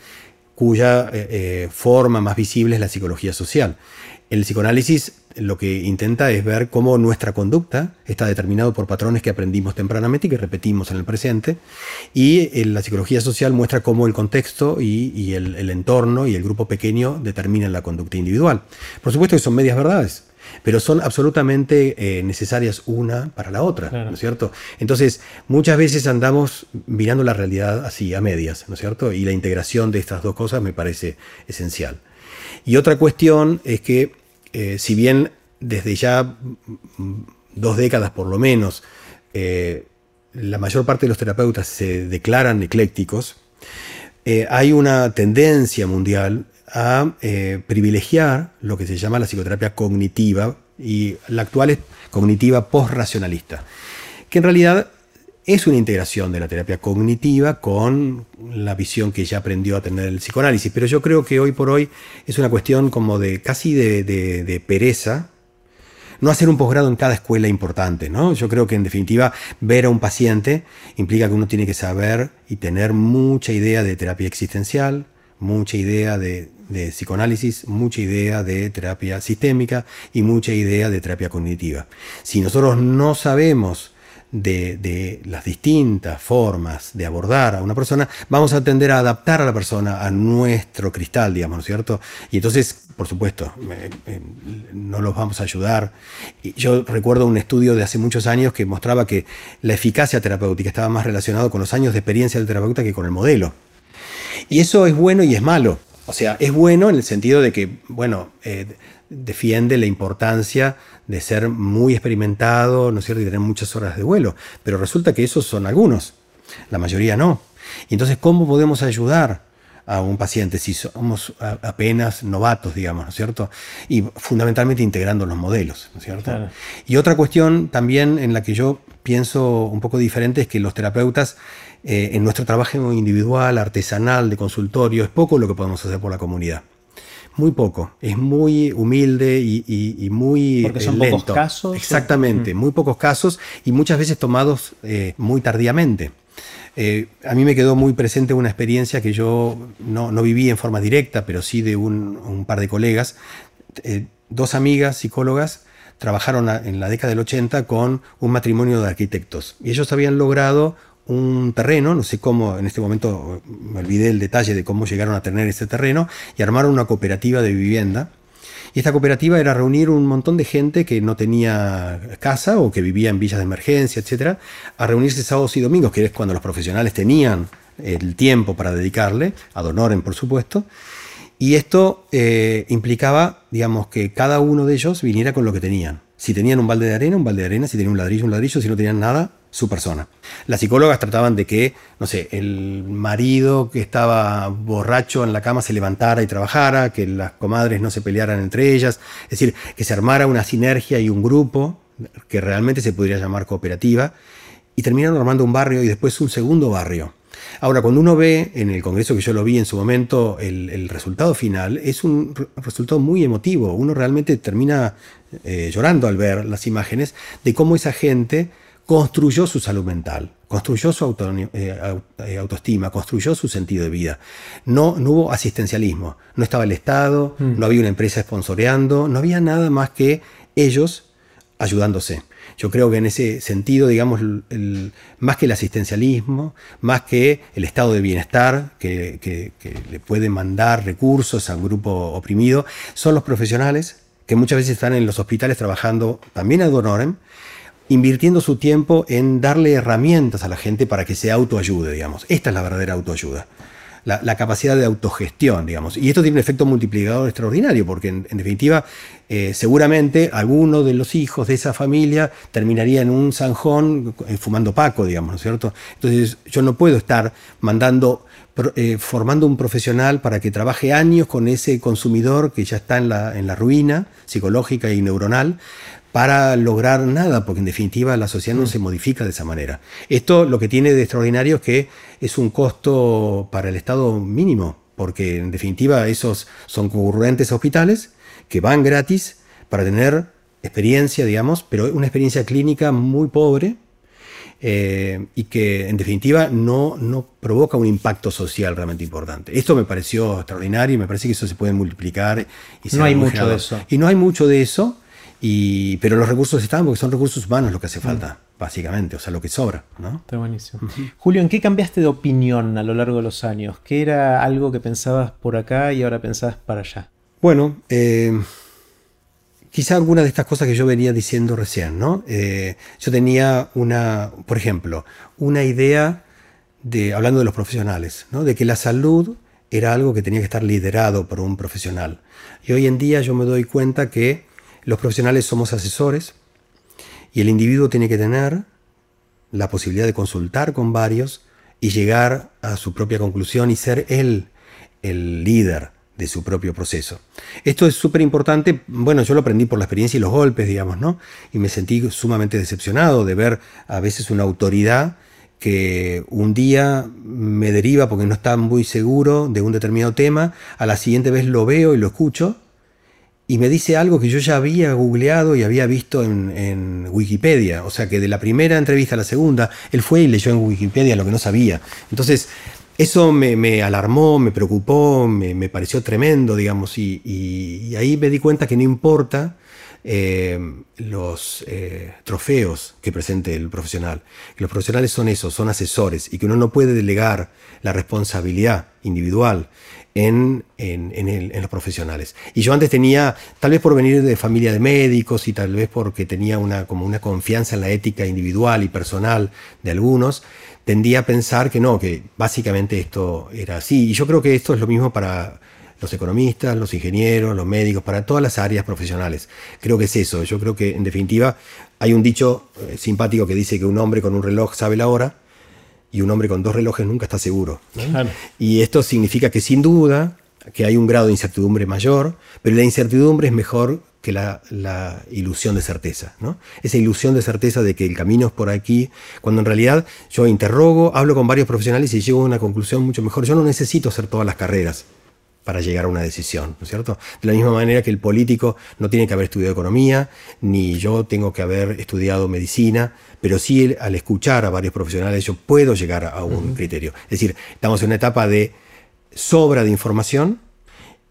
cuya eh, eh, forma más visible es la psicología social. El psicoanálisis lo que intenta es ver cómo nuestra conducta está determinado por patrones que aprendimos tempranamente y que repetimos en el presente. Y la psicología social muestra cómo el contexto y, el, el, entorno y el grupo pequeño determinan la conducta individual. Por supuesto que son medias verdades pero son absolutamente eh, necesarias una para la otra, ¿no es cierto? Entonces, muchas veces andamos mirando la realidad así, a medias, ¿no es cierto? Y la integración de estas dos cosas me parece esencial. Y otra cuestión es que, eh, si bien desde ya dos décadas por lo menos, eh, la mayor parte de los terapeutas se declaran eclécticos, hay una tendencia mundial a eh, privilegiar lo que se llama la psicoterapia cognitiva y la actual es cognitiva post-racionalista, que en realidad es una integración de la terapia cognitiva con la visión que ya aprendió a tener el psicoanálisis, pero yo creo que hoy por hoy es una cuestión como de casi de, pereza, no hacer un posgrado en cada escuela importante, ¿no? Yo creo que en definitiva ver a un paciente implica que uno tiene que saber y tener mucha idea de terapia existencial, mucha idea de, de psicoanálisis, mucha idea de terapia sistémica y mucha idea de terapia cognitiva. Si nosotros no sabemos de, las distintas formas de abordar a una persona, vamos a tender a adaptar a la persona a nuestro cristal, digamos, ¿no es cierto? Y entonces, por supuesto, no los vamos a ayudar. Yo recuerdo un estudio de hace muchos años que mostraba que la eficacia terapéutica estaba más relacionado con los años de experiencia del terapeuta que con el modelo. Y eso es bueno y es malo. O sea, es bueno en el sentido de que, bueno, eh, defiende la importancia de ser muy experimentado, ¿no es cierto?, y tener muchas horas de vuelo. Pero resulta que esos son algunos, la mayoría no. Y entonces, ¿cómo podemos ayudar a un paciente si somos apenas novatos, digamos, ¿no es cierto? Y fundamentalmente integrando los modelos, ¿no es cierto? Y otra cuestión también en la que yo pienso un poco diferente es que los terapeutas eh, en nuestro trabajo individual, artesanal, de consultorio, es poco lo que podemos hacer por la comunidad. Muy poco, es muy humilde y, muy Porque son pocos casos. Exactamente, mm. muy pocos casos y muchas veces tomados eh, muy tardíamente. Eh, a mí me quedó muy presente una experiencia que yo no, viví en forma directa, pero sí de un, par de colegas. Eh, dos amigas psicólogas trabajaron en la década del 80 con un matrimonio de arquitectos y ellos habían logrado un terreno, no sé cómo, en este momento me olvidé el detalle de cómo llegaron a tener ese terreno, y armaron una cooperativa de vivienda. Y esta cooperativa era reunir un montón de gente que no tenía casa o que vivía en villas de emergencia, etcétera, a reunirse sábados y domingos, que es cuando los profesionales tenían el tiempo para dedicarle, a honorem por supuesto. Y esto eh, implicaba, digamos, que cada uno de ellos viniera con lo que tenían. Si tenían un balde de arena, un balde de arena, si tenían un ladrillo, un ladrillo, si no tenían nada, su persona. Las psicólogas trataban de que, no sé, el marido que estaba borracho en la cama se levantara y trabajara, que las comadres no se pelearan entre ellas, es decir, que se armara una sinergia y un grupo que realmente se podría llamar cooperativa, y terminaron armando un barrio y después un segundo barrio. Ahora, cuando uno ve en el Congreso que yo lo vi en su momento, el, resultado final es un resultado muy emotivo. Uno realmente termina eh, llorando al ver las imágenes de cómo esa gente construyó su salud mental, construyó su eh, eh, autoestima, construyó su sentido de vida. No, no hubo asistencialismo, no estaba el Estado, mm. no había una empresa sponsoreando, no había nada más que ellos ayudándose. Yo creo que en ese sentido, digamos, más que el asistencialismo, más que el estado de bienestar que, que le puede mandar recursos a un grupo oprimido, son los profesionales que muchas veces están en los hospitales trabajando también a honorem, invirtiendo su tiempo en darle herramientas a la gente para que se autoayude, digamos. Esta es la verdadera autoayuda. La, capacidad de autogestión, digamos. Y esto tiene un efecto multiplicador extraordinario, porque en, definitiva, eh, seguramente alguno de los hijos de esa familia terminaría en un zanjón eh, fumando paco, digamos, ¿no es cierto? Entonces yo no puedo estar mandando, eh, formando un profesional para que trabaje años con ese consumidor que ya está en la, en la ruina psicológica y neuronal, para lograr nada, porque en definitiva la sociedad no mm. se modifica de esa manera. Esto lo que tiene de extraordinario es que es un costo para el Estado mínimo, porque en definitiva esos son concurrentes hospitales que van gratis para tener experiencia, digamos, pero una experiencia clínica muy pobre, eh, y que en definitiva no, no provoca un impacto social realmente importante. Esto me pareció extraordinario y me parece que eso se puede multiplicar. Y no hay mucho de eso. Y no hay mucho de eso. Y, pero los recursos están porque son recursos humanos lo que hace falta, mm. básicamente, o sea, lo que sobra. ¿no? Está buenísimo. Julio, ¿en qué cambiaste de opinión a lo largo de los años? ¿Qué era algo que pensabas por acá y ahora pensabas para allá? Bueno, eh, quizá alguna de estas cosas que yo venía diciendo recién, ¿no? Eh, yo tenía una, por ejemplo, una idea de, hablando de los profesionales, ¿no? De que la salud era algo que tenía que estar liderado por un profesional. Y hoy en día yo me doy cuenta que los profesionales somos asesores y el individuo tiene que tener la posibilidad de consultar con varios y llegar a su propia conclusión y ser él el líder de su propio proceso. Esto es súper importante, bueno, yo lo aprendí por la experiencia y los golpes, digamos, ¿no? Y me sentí sumamente decepcionado de ver a veces una autoridad que un día me deriva porque no está muy seguro de un determinado tema, a la siguiente vez lo veo y lo escucho y me dice algo que yo ya había googleado y había visto en, Wikipedia. O sea que de la primera entrevista a la segunda, él fue y leyó en Wikipedia lo que no sabía. Entonces, eso me, alarmó, me preocupó, me, pareció tremendo, digamos, y, ahí me di cuenta que no importa eh, los eh, trofeos que presente el profesional. los profesionales son esos, son asesores, y que uno no puede delegar la responsabilidad individual en, los profesionales. Y yo antes tenía, tal vez por venir de familia de médicos y tal vez porque tenía una, como una confianza en la ética individual y personal de algunos, tendía a pensar que no, que básicamente esto era así. Y yo creo que esto es lo mismo para los economistas, los ingenieros, los médicos, para todas las áreas profesionales. Creo que es eso. Yo creo que en definitiva hay un dicho eh, simpático que dice que un hombre con un reloj sabe la hora y un hombre con dos relojes nunca está seguro. Y esto significa que sin duda que hay un grado de incertidumbre mayor, pero la incertidumbre es mejor que la, ilusión de certeza. ¿no? Esa ilusión de certeza de que el camino es por aquí, cuando en realidad yo interrogo, hablo con varios profesionales y llego a una conclusión mucho mejor. Yo no necesito hacer todas las carreras para llegar a una decisión, ¿no es cierto? De la misma manera que el político no tiene que haber estudiado economía, ni yo tengo que haber estudiado medicina, pero sí al escuchar a varios profesionales yo puedo llegar a un criterio. Es decir, estamos en una etapa de sobra de información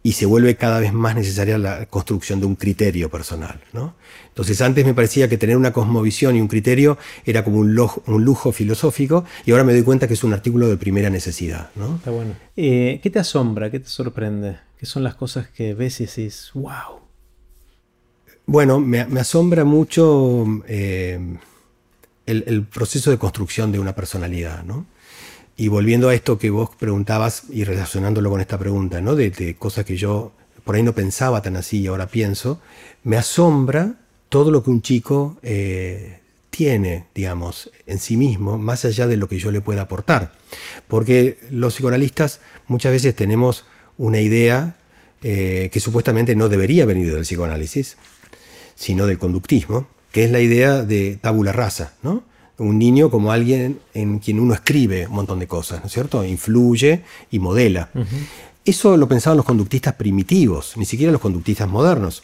y se vuelve cada vez más necesaria la construcción de un criterio personal. ¿no? Entonces antes me parecía que tener una cosmovisión y un criterio era como un, lujo filosófico y ahora me doy cuenta que es un artículo de primera necesidad. ¿no? Está bueno. Eh, ¿Qué te asombra? ¿Qué te sorprende? ¿Qué son las cosas que ves y decís, wow? Bueno, me, asombra mucho eh, el, el, proceso de construcción de una personalidad. ¿no? Y volviendo a esto que vos preguntabas y relacionándolo con esta pregunta, ¿no? De, cosas que yo por ahí no pensaba tan así y ahora pienso, me asombra todo lo que un chico eh, tiene, digamos, en sí mismo, más allá de lo que yo le pueda aportar. Porque los psicoanalistas muchas veces tenemos una idea eh, que supuestamente no debería venir del psicoanálisis, sino del conductismo, que es la idea de tabula rasa, ¿no? Un niño como alguien en quien uno escribe un montón de cosas, ¿no es cierto? Influye y modela. Eso lo pensaban los conductistas primitivos, ni siquiera los conductistas modernos.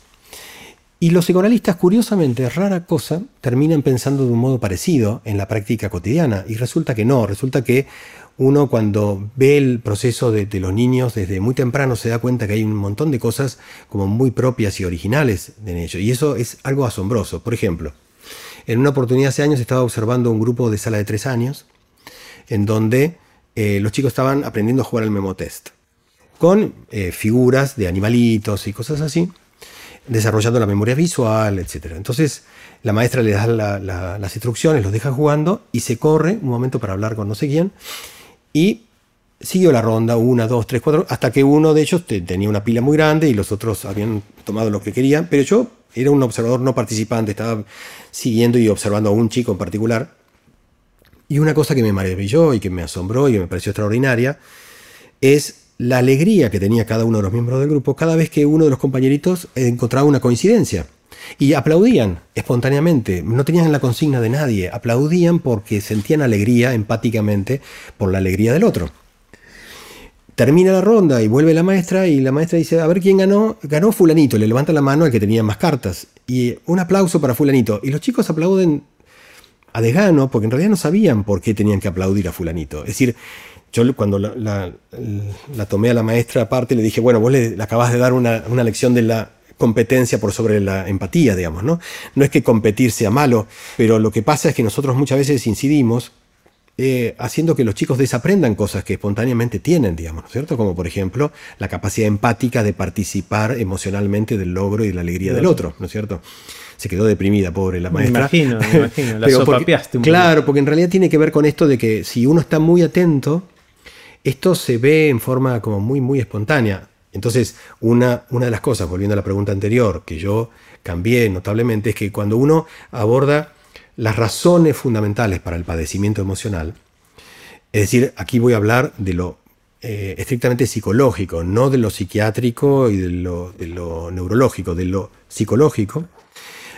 Y los psicoanalistas, curiosamente, rara cosa, terminan pensando de un modo parecido en la práctica cotidiana. Y resulta que no, resulta que uno cuando ve el proceso de, de, los niños desde muy temprano se da cuenta que hay un montón de cosas como muy propias y originales en ellos. Y eso es algo asombroso. Por ejemplo, en una oportunidad hace años estaba observando un grupo de sala de tres años, en donde eh, los chicos estaban aprendiendo a jugar al memotest, con eh, figuras de animalitos y cosas así, desarrollando la memoria visual, etc. Entonces la maestra le da las instrucciones, los deja jugando y se corre un momento para hablar con no sé quién y siguió la ronda, una, dos, tres, cuatro, hasta que uno de ellos tenía una pila muy grande y los otros habían tomado lo que querían, pero yo era un observador no participante, estaba siguiendo y observando a un chico en particular. Y una cosa que me maravilló y que me asombró y me pareció extraordinaria es la alegría que tenía cada uno de los miembros del grupo cada vez que uno de los compañeritos encontraba una coincidencia. Y aplaudían espontáneamente, no tenían la consigna de nadie, aplaudían porque sentían alegría empáticamente por la alegría del otro. Termina la ronda y vuelve la maestra y la maestra dice, a ver quién ganó. Ganó fulanito, le levanta la mano al que tenía más cartas. Y un aplauso para fulanito. Y los chicos aplauden a desgano porque en realidad no sabían por qué tenían que aplaudir a fulanito. Es decir, yo cuando la, tomé a la maestra aparte le dije, bueno, vos le, acabas de dar una, una, lección de la competencia por sobre la empatía, digamos, ¿no? No es que competir sea malo, pero lo que pasa es que nosotros muchas veces incidimos eh, haciendo que los chicos desaprendan cosas que espontáneamente tienen, digamos, ¿no es cierto? Como por ejemplo la capacidad empática de participar emocionalmente del logro y de la alegría del otro, ¿no es cierto? Se quedó deprimida, pobre la maestra. Me imagino, me <laughs> imagino, la Claro, porque en realidad tiene que ver con esto de que si uno está muy atento, esto se ve en forma como muy, muy espontánea. Entonces, una, una de las cosas, volviendo a la pregunta anterior, que yo cambié notablemente, es que cuando uno aborda las razones fundamentales para el padecimiento emocional, es decir, aquí voy a hablar de lo eh, estrictamente psicológico, no de lo psiquiátrico y de lo, neurológico, de lo psicológico,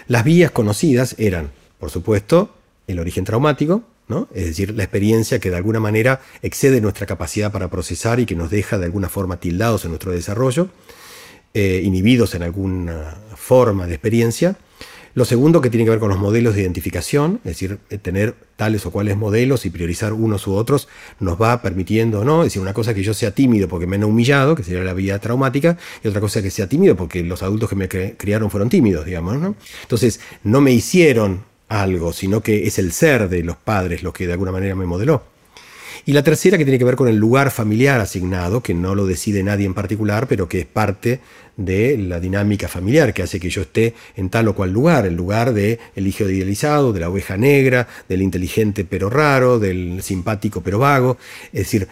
las vías conocidas eran, por supuesto, el origen traumático, ¿no? es decir, la experiencia que de alguna manera excede nuestra capacidad para procesar y que nos deja de alguna forma tildados en nuestro desarrollo, eh, inhibidos en alguna forma de experiencia. Lo segundo que tiene que ver con los modelos de identificación, es decir, eh, tener tales o cuales modelos y priorizar unos u otros nos va permitiendo, ¿no? Es decir, una cosa que yo sea tímido porque me han humillado, que sería la vida traumática, y otra cosa que sea tímido porque los adultos que me criaron fueron tímidos, digamos, ¿no? Entonces, no me hicieron algo, sino que es el ser de los padres lo que de alguna manera me modeló. Y la tercera que tiene que ver con el lugar familiar asignado, que no lo decide nadie en particular, pero que es parte de la dinámica familiar, que hace que yo esté en tal o cual lugar, el lugar del el hijo idealizado, de la oveja negra, del inteligente pero raro, del simpático pero vago. Es decir,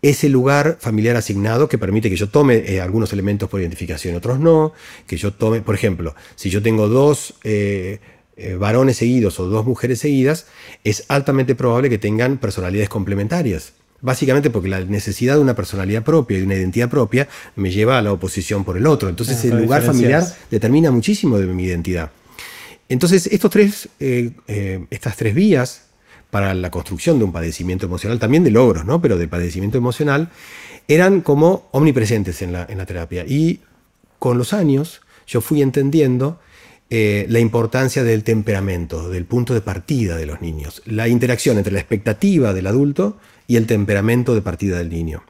ese lugar familiar asignado que permite que yo tome eh, algunos elementos por identificación, otros no, que yo tome, por ejemplo, si yo tengo dos... Eh, eh, varones seguidos o dos mujeres seguidas, es altamente probable que tengan personalidades complementarias. Básicamente porque la necesidad de una personalidad propia y de una identidad propia me lleva a la oposición por el otro. Entonces el lugar familiar determina muchísimo de mi identidad. Entonces estos tres, eh, eh, estas tres vías para la construcción de un padecimiento emocional, también de logros, ¿no? pero de padecimiento emocional, eran como omnipresentes en la, en la terapia. Y con los años yo fui entendiendo eh, la importancia del temperamento, del punto de partida de los niños, la interacción entre la expectativa del adulto y el temperamento de partida del niño.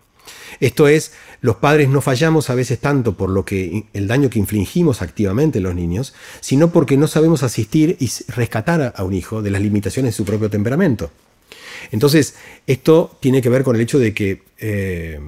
Esto es, los padres no fallamos a veces tanto por lo que el daño que infligimos activamente en los niños, sino porque no sabemos asistir y rescatar a un hijo de las limitaciones de su propio temperamento. Entonces, esto tiene que ver con el hecho de que eh,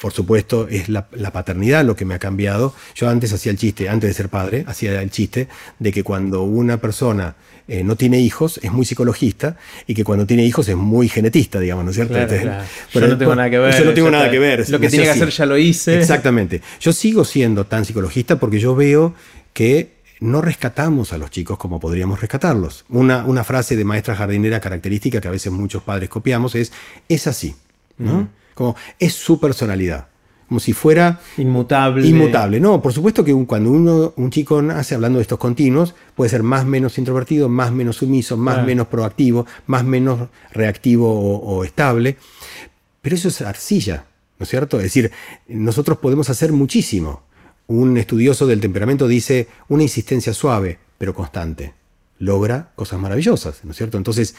por supuesto, es la, paternidad lo que me ha cambiado. Yo antes hacía el chiste, antes de ser padre, hacía el chiste de que cuando una persona eh, no tiene hijos es muy psicologista y que cuando tiene hijos es muy genetista, digamos, ¿no es cierto? Pero yo no tengo nada que ver. Yo no tengo nada que ver. Lo que tiene que hacer ya lo hice. Exactamente. Yo sigo siendo tan psicologista porque yo veo que no rescatamos a los chicos como podríamos rescatarlos. Una, una frase de maestra jardinera característica que a veces muchos padres copiamos es, es así, ¿no? Como es su personalidad. Como si fuera inmutable. Inmutable. No, por supuesto que cuando uno, un chico nace hablando de estos continuos, puede ser más menos introvertido, más menos sumiso, más menos proactivo, más menos reactivo o, estable. Pero eso es arcilla, ¿no es cierto? Es decir, nosotros podemos hacer muchísimo. Un estudioso del temperamento dice una insistencia suave, pero constante logra cosas maravillosas, ¿no es cierto? Entonces,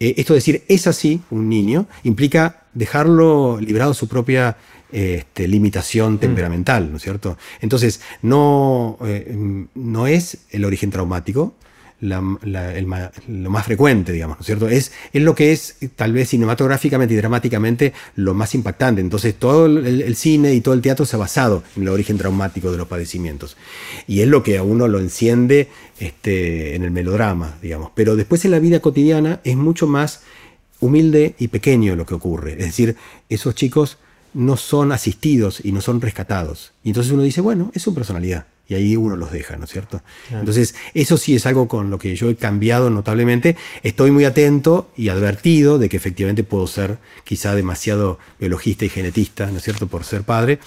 eh, esto de decir es así, un niño, implica dejarlo librado su propia este, limitación mm. temperamental, ¿no es cierto? Entonces, no, eh, no es el origen traumático, lo más frecuente, digamos, ¿no es cierto? Es, es lo que es tal vez cinematográficamente y dramáticamente lo más impactante. Entonces todo el, cine y todo el teatro se ha basado en el origen traumático de los padecimientos. Y es lo que a uno lo enciende este, en el melodrama, digamos. Pero después en la vida cotidiana es mucho más humilde y pequeño lo que ocurre. Es decir, esos chicos no son asistidos y no son rescatados. Y entonces uno dice, bueno, es su personalidad y ahí uno los deja, ¿no es cierto? Entonces, eso sí es algo con lo que yo he cambiado notablemente. Estoy muy atento y advertido de que efectivamente puedo ser quizá demasiado biologista y genetista, ¿no es cierto?, por ser padre,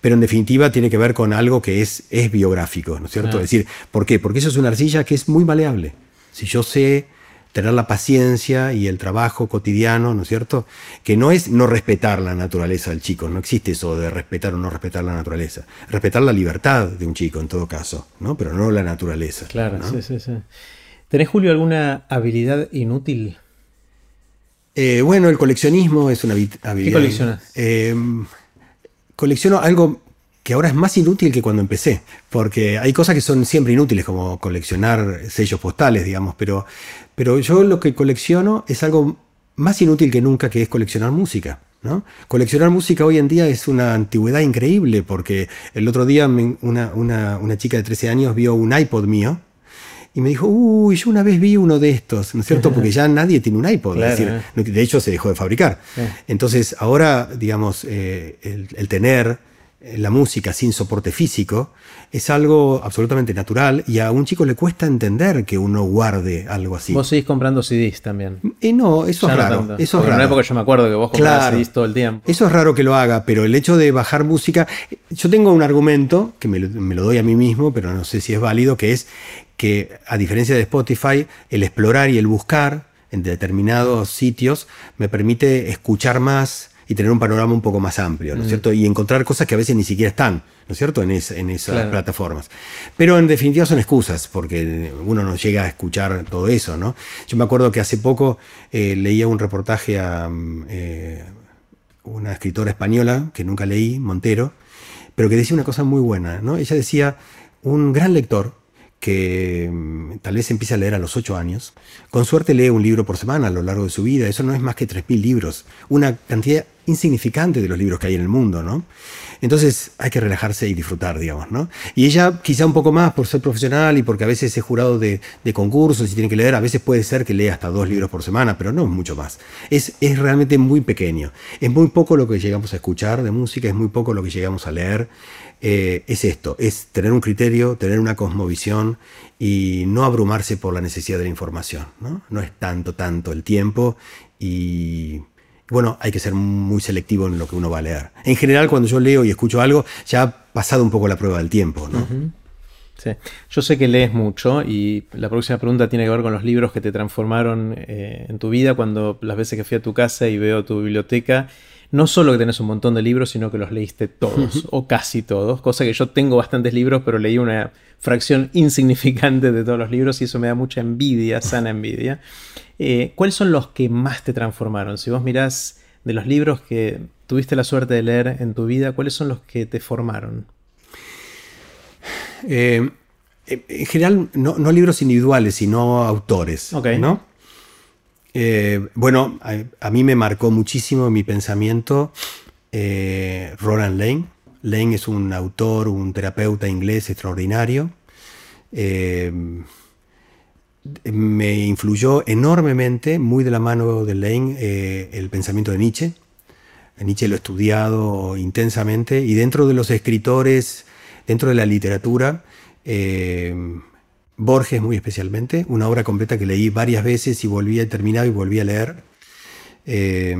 pero en definitiva tiene que ver con algo que es, es biográfico, ¿no es cierto? Es decir, ¿por qué? Porque eso es una arcilla que es muy maleable. Si yo sé tener la paciencia y el trabajo cotidiano, ¿no es cierto? Que no es no respetar la naturaleza del chico, no existe eso de respetar o no respetar la naturaleza. Respetar la libertad de un chico en todo caso, ¿no? Pero no la naturaleza. Claro, sí, sí, sí. ¿Tenés, Julio, alguna habilidad inútil? Eh, bueno, el coleccionismo es una habilidad. ¿Qué coleccionas? Eh, colecciono algo que ahora es más inútil que cuando empecé, porque hay cosas que son siempre inútiles, como coleccionar sellos postales, digamos, pero, pero yo lo que colecciono es algo más inútil que nunca, que es coleccionar música. ¿no? Coleccionar música hoy en día es una antigüedad increíble, porque el otro día una, una, chica de 13 años vio un iPod mío, y me dijo, uy, yo una vez vi uno de estos, ¿no es cierto? Porque ya nadie tiene un iPod, decir, de hecho se dejó de fabricar. Entonces, ahora, digamos, eh, el, tener eh, la música sin soporte físico es algo absolutamente natural y a un chico le cuesta entender que uno guarde algo así. Vos seguís comprando CDs también. Y no, eso es raro. eso es raro. yo me acuerdo que vos comprabas CDs todo el tiempo. Eso es raro que lo haga, pero el hecho de bajar música. Yo tengo un argumento que me lo doy a mí mismo, pero no sé si es válido, que es que a diferencia de Spotify, el explorar y el buscar en determinados sitios me permite escuchar más y tener un panorama un poco más amplio, ¿no es mm. cierto? Y encontrar cosas que a veces ni siquiera están, ¿no es cierto?, en, en esas plataformas. Pero en definitiva son excusas, porque uno no llega a escuchar todo eso, ¿no? Yo me acuerdo que hace poco eh, leía un reportaje a mm, eh, una escritora española, que nunca leí, Montero, pero que decía una cosa muy buena, ¿no? Ella decía, un gran lector, que mm, tal vez empiece a leer a los 8 años, con suerte lee un libro por semana a lo largo de su vida. Eso no es más que 3.000 libros, una cantidad insignificante de los libros que hay en el mundo, ¿no? Entonces hay que relajarse y disfrutar, digamos, ¿no? Y ella quizá un poco más por ser profesional y porque a veces es jurado de, concursos y tiene que leer, a veces puede ser que lea hasta dos libros por semana, pero no mucho más. Es, es realmente muy pequeño. Es muy poco lo que llegamos a escuchar de música, es muy poco lo que llegamos a leer. Eh, es esto, es tener un criterio, tener una cosmovisión y no abrumarse por la necesidad de la información. No, no es tanto, tanto el tiempo y bueno, hay que ser muy selectivo en lo que uno va a leer. En general, cuando yo leo y escucho algo, ya ha pasado un poco la prueba del tiempo. ¿no? Sí. Yo sé que lees mucho y la próxima pregunta tiene que ver con los libros que te transformaron eh, en tu vida cuando las veces que fui a tu casa y veo tu biblioteca no solo que tenés un montón de libros, sino que los leíste todos, o casi todos, cosa que yo tengo bastantes libros, pero leí una fracción <laughs> insignificante de todos los libros y eso me da mucha envidia, sana envidia. Eh, ¿Cuáles son los que más te transformaron? Si vos mirás de los libros que tuviste la suerte de leer en tu vida, ¿cuáles son los que te formaron? Eh, en general, no, libros individuales, sino autores. ¿no? Eh, bueno, a, mí me marcó muchísimo mi pensamiento eh, Roland Lane. Lane es un autor, un terapeuta inglés extraordinario. Eh, me influyó enormemente, muy de la mano de Lane, el pensamiento de Nietzsche. Nietzsche lo he estudiado intensamente y dentro de los escritores, dentro de la literatura, Borges muy especialmente, una obra completa que leí varias veces y volví a terminar y volví a leer. Eh,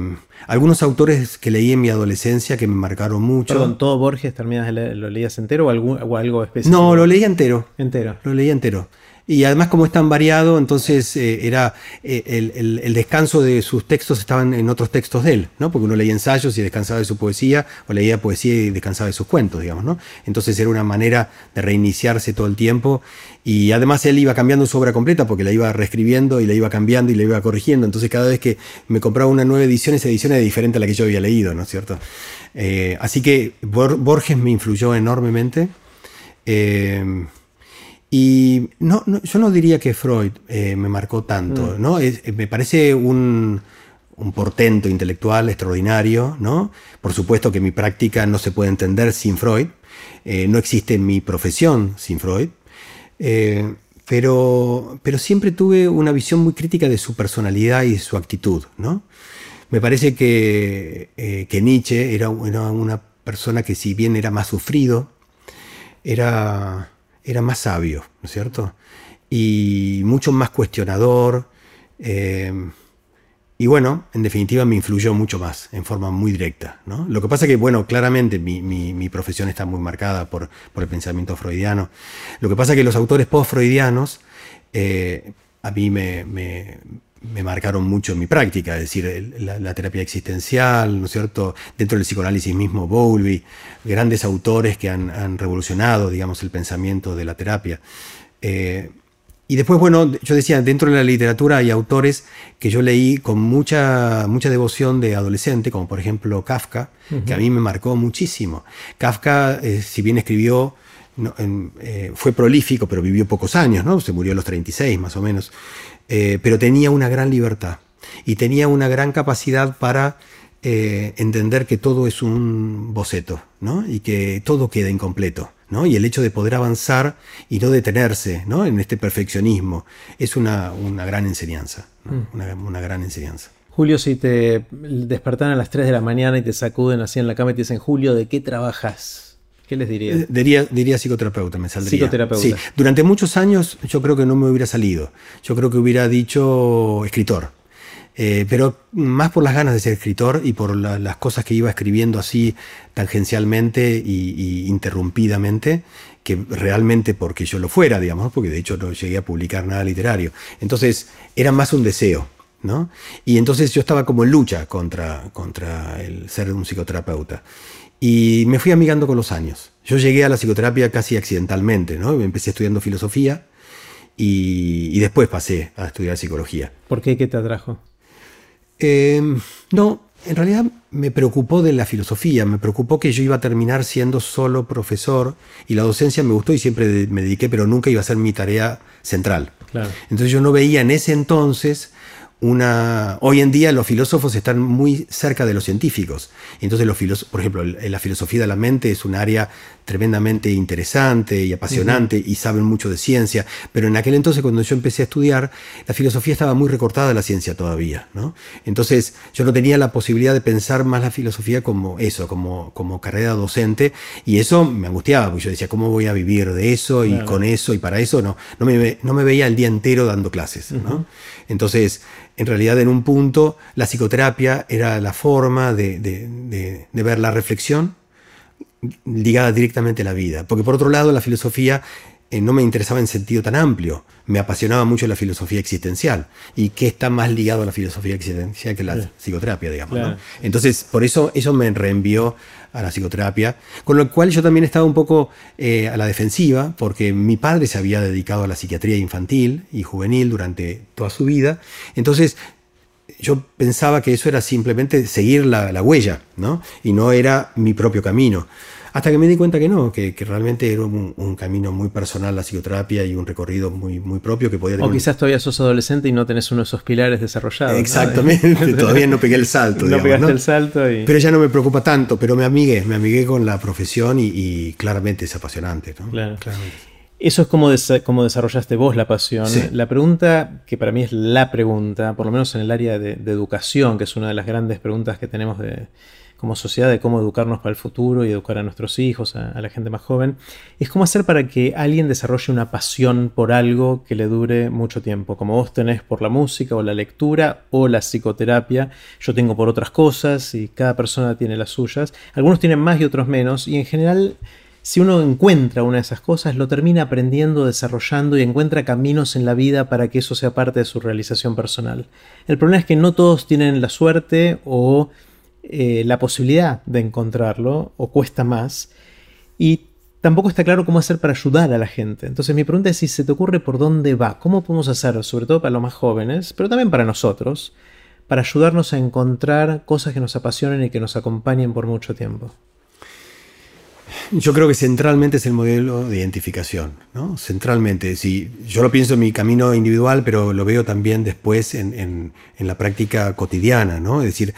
algunos autores que leí en mi adolescencia que me marcaron mucho. Perdón, ¿todo Borges terminas ¿lo leías entero o, o algo específico? No, lo leí entero. Entero. Lo leí entero. Y además como es tan variado, entonces eh, era eh, el, descanso de sus textos estaban en otros textos de él, ¿no? Porque uno leía ensayos y descansaba de su poesía, o leía poesía y descansaba de sus cuentos, digamos, ¿no? Entonces era una manera de reiniciarse todo el tiempo. Y además él iba cambiando su obra completa porque la iba reescribiendo y la iba cambiando y la iba corrigiendo. Entonces cada vez que me compraba una nueva edición, esa edición era diferente a la que yo había leído, ¿no es cierto? Eh, así que Borges me influyó enormemente. Y no, yo no diría que Freud eh, me marcó tanto, mm. ¿no? Eh, me parece un, portento intelectual extraordinario, ¿no? Por supuesto que mi práctica no se puede entender sin Freud, eh, no existe mi profesión sin Freud, pero, pero siempre tuve una visión muy crítica de su personalidad y su actitud, ¿no? Me parece que, que Nietzsche era, era una persona que si bien era más sufrido, era era más sabio, ¿no es cierto? Y mucho más cuestionador. Eh, y bueno, en definitiva me influyó mucho más, en forma muy directa. ¿no? Lo que pasa que, bueno, claramente mi, profesión está muy marcada por, el pensamiento freudiano. Lo que pasa que los autores post-freudianos eh, a mí me marcaron mucho en mi práctica, es decir, la, terapia existencial, ¿no es cierto? Dentro del psicoanálisis mismo, Bowlby, grandes autores que han, revolucionado, digamos, el pensamiento de la terapia. Eh, y después, bueno, yo decía, dentro de la literatura hay autores que yo leí con mucha, mucha devoción de adolescente, como por ejemplo Kafka, que a mí me marcó muchísimo. Kafka, eh, si bien escribió eh, fue prolífico, pero vivió pocos años, ¿no? Se murió a los 36 más o menos. Eh, pero tenía una gran libertad y tenía una gran capacidad para eh, entender que todo es un boceto, ¿no? Y que todo queda incompleto, ¿no? Y el hecho de poder avanzar y no detenerse, ¿no? En este perfeccionismo es una, gran enseñanza, mm. una, una gran enseñanza. Julio, si te despertan a las 3 de la mañana y te sacuden así en la cama y te dicen, Julio, ¿de qué trabajas? ¿Qué les diría? Eh, diría? Diría psicoterapeuta, me saldría. Psicoterapeuta. Sí, durante muchos años yo creo que no me hubiera salido. Yo creo que hubiera dicho escritor. Eh, pero más por las ganas de ser escritor y por las cosas que iba escribiendo así tangencialmente y, interrumpidamente, que realmente porque yo lo fuera, digamos, porque de hecho no llegué a publicar nada literario. Entonces era más un deseo, ¿no? Y entonces yo estaba como en lucha contra, contra el ser un psicoterapeuta. Y me fui amigando con los años. Yo llegué a la psicoterapia casi accidentalmente, ¿no? Empecé estudiando filosofía y, después pasé a estudiar psicología. ¿Por qué? ¿Qué te atrajo? Em, no, en realidad me preocupó de la filosofía, me preocupó que yo iba a terminar siendo solo profesor y la docencia me gustó y siempre me dediqué, pero nunca iba a ser mi tarea central. Entonces yo no veía en ese entonces una... Hoy en día los filósofos están muy cerca de los científicos. Entonces, los por ejemplo, la filosofía de la mente es un área tremendamente interesante y apasionante y saben mucho de ciencia, pero en aquel entonces cuando yo empecé a estudiar, la filosofía estaba muy recortada de la ciencia todavía. ¿no? Entonces, yo no tenía la posibilidad de pensar más la filosofía como eso, como, como carrera docente, y eso me angustiaba, porque yo decía, ¿cómo voy a vivir de eso y con eso y para eso? No, no me, no me veía el día entero dando clases. ¿no? Entonces, en realidad en un punto la psicoterapia era la forma de, ver la reflexión ligada directamente a la vida. Porque por otro lado la filosofía eh, no me interesaba en sentido tan amplio, me apasionaba mucho la filosofía existencial. ¿Y qué está más ligado a la filosofía existencial que la psicoterapia, digamos? Entonces, por eso eso me reenvió a la psicoterapia, con lo cual yo también estaba un poco eh, a la defensiva, porque mi padre se había dedicado a la psiquiatría infantil y juvenil durante toda su vida. Entonces, yo pensaba que eso era simplemente seguir la, la huella, ¿no? Y no era mi propio camino. Hasta que me di cuenta que no, que, realmente era un, camino muy personal la psicoterapia y un recorrido muy, muy propio que podía tener. O quizás todavía sos adolescente y no tenés uno de esos pilares desarrollados. Exactamente, <laughs> todavía no pegué el salto. no pegaste el salto. Y... Pero ya no me preocupa tanto, pero me amigué, me amigué con la profesión y, claramente es apasionante. Claro. Eso es como, como, desarrollaste vos la pasión. La pregunta, que para mí es la pregunta, por lo menos en el área de educación, que es una de las grandes preguntas que tenemos de, como sociedad de cómo educarnos para el futuro y educar a nuestros hijos, a, la gente más joven, es cómo hacer para que alguien desarrolle una pasión por algo que le dure mucho tiempo, como vos tenés por la música o la lectura o la psicoterapia, yo tengo por otras cosas y cada persona tiene las suyas, algunos tienen más y otros menos y en general si uno encuentra una de esas cosas, lo termina aprendiendo, desarrollando y encuentra caminos en la vida para que eso sea parte de su realización personal. El problema es que no todos tienen la suerte o eh, la posibilidad de encontrarlo o cuesta más. Y tampoco está claro cómo hacer para ayudar a la gente. Entonces mi pregunta es si se te ocurre por dónde va, cómo podemos hacer, sobre todo para los más jóvenes, pero también para nosotros, para ayudarnos a encontrar cosas que nos apasionen y que nos acompañen por mucho tiempo. Yo creo que centralmente es el modelo de identificación, ¿no? Centralmente, si yo lo pienso en mi camino individual, pero lo veo también después en, en la práctica cotidiana, ¿no? Es decir,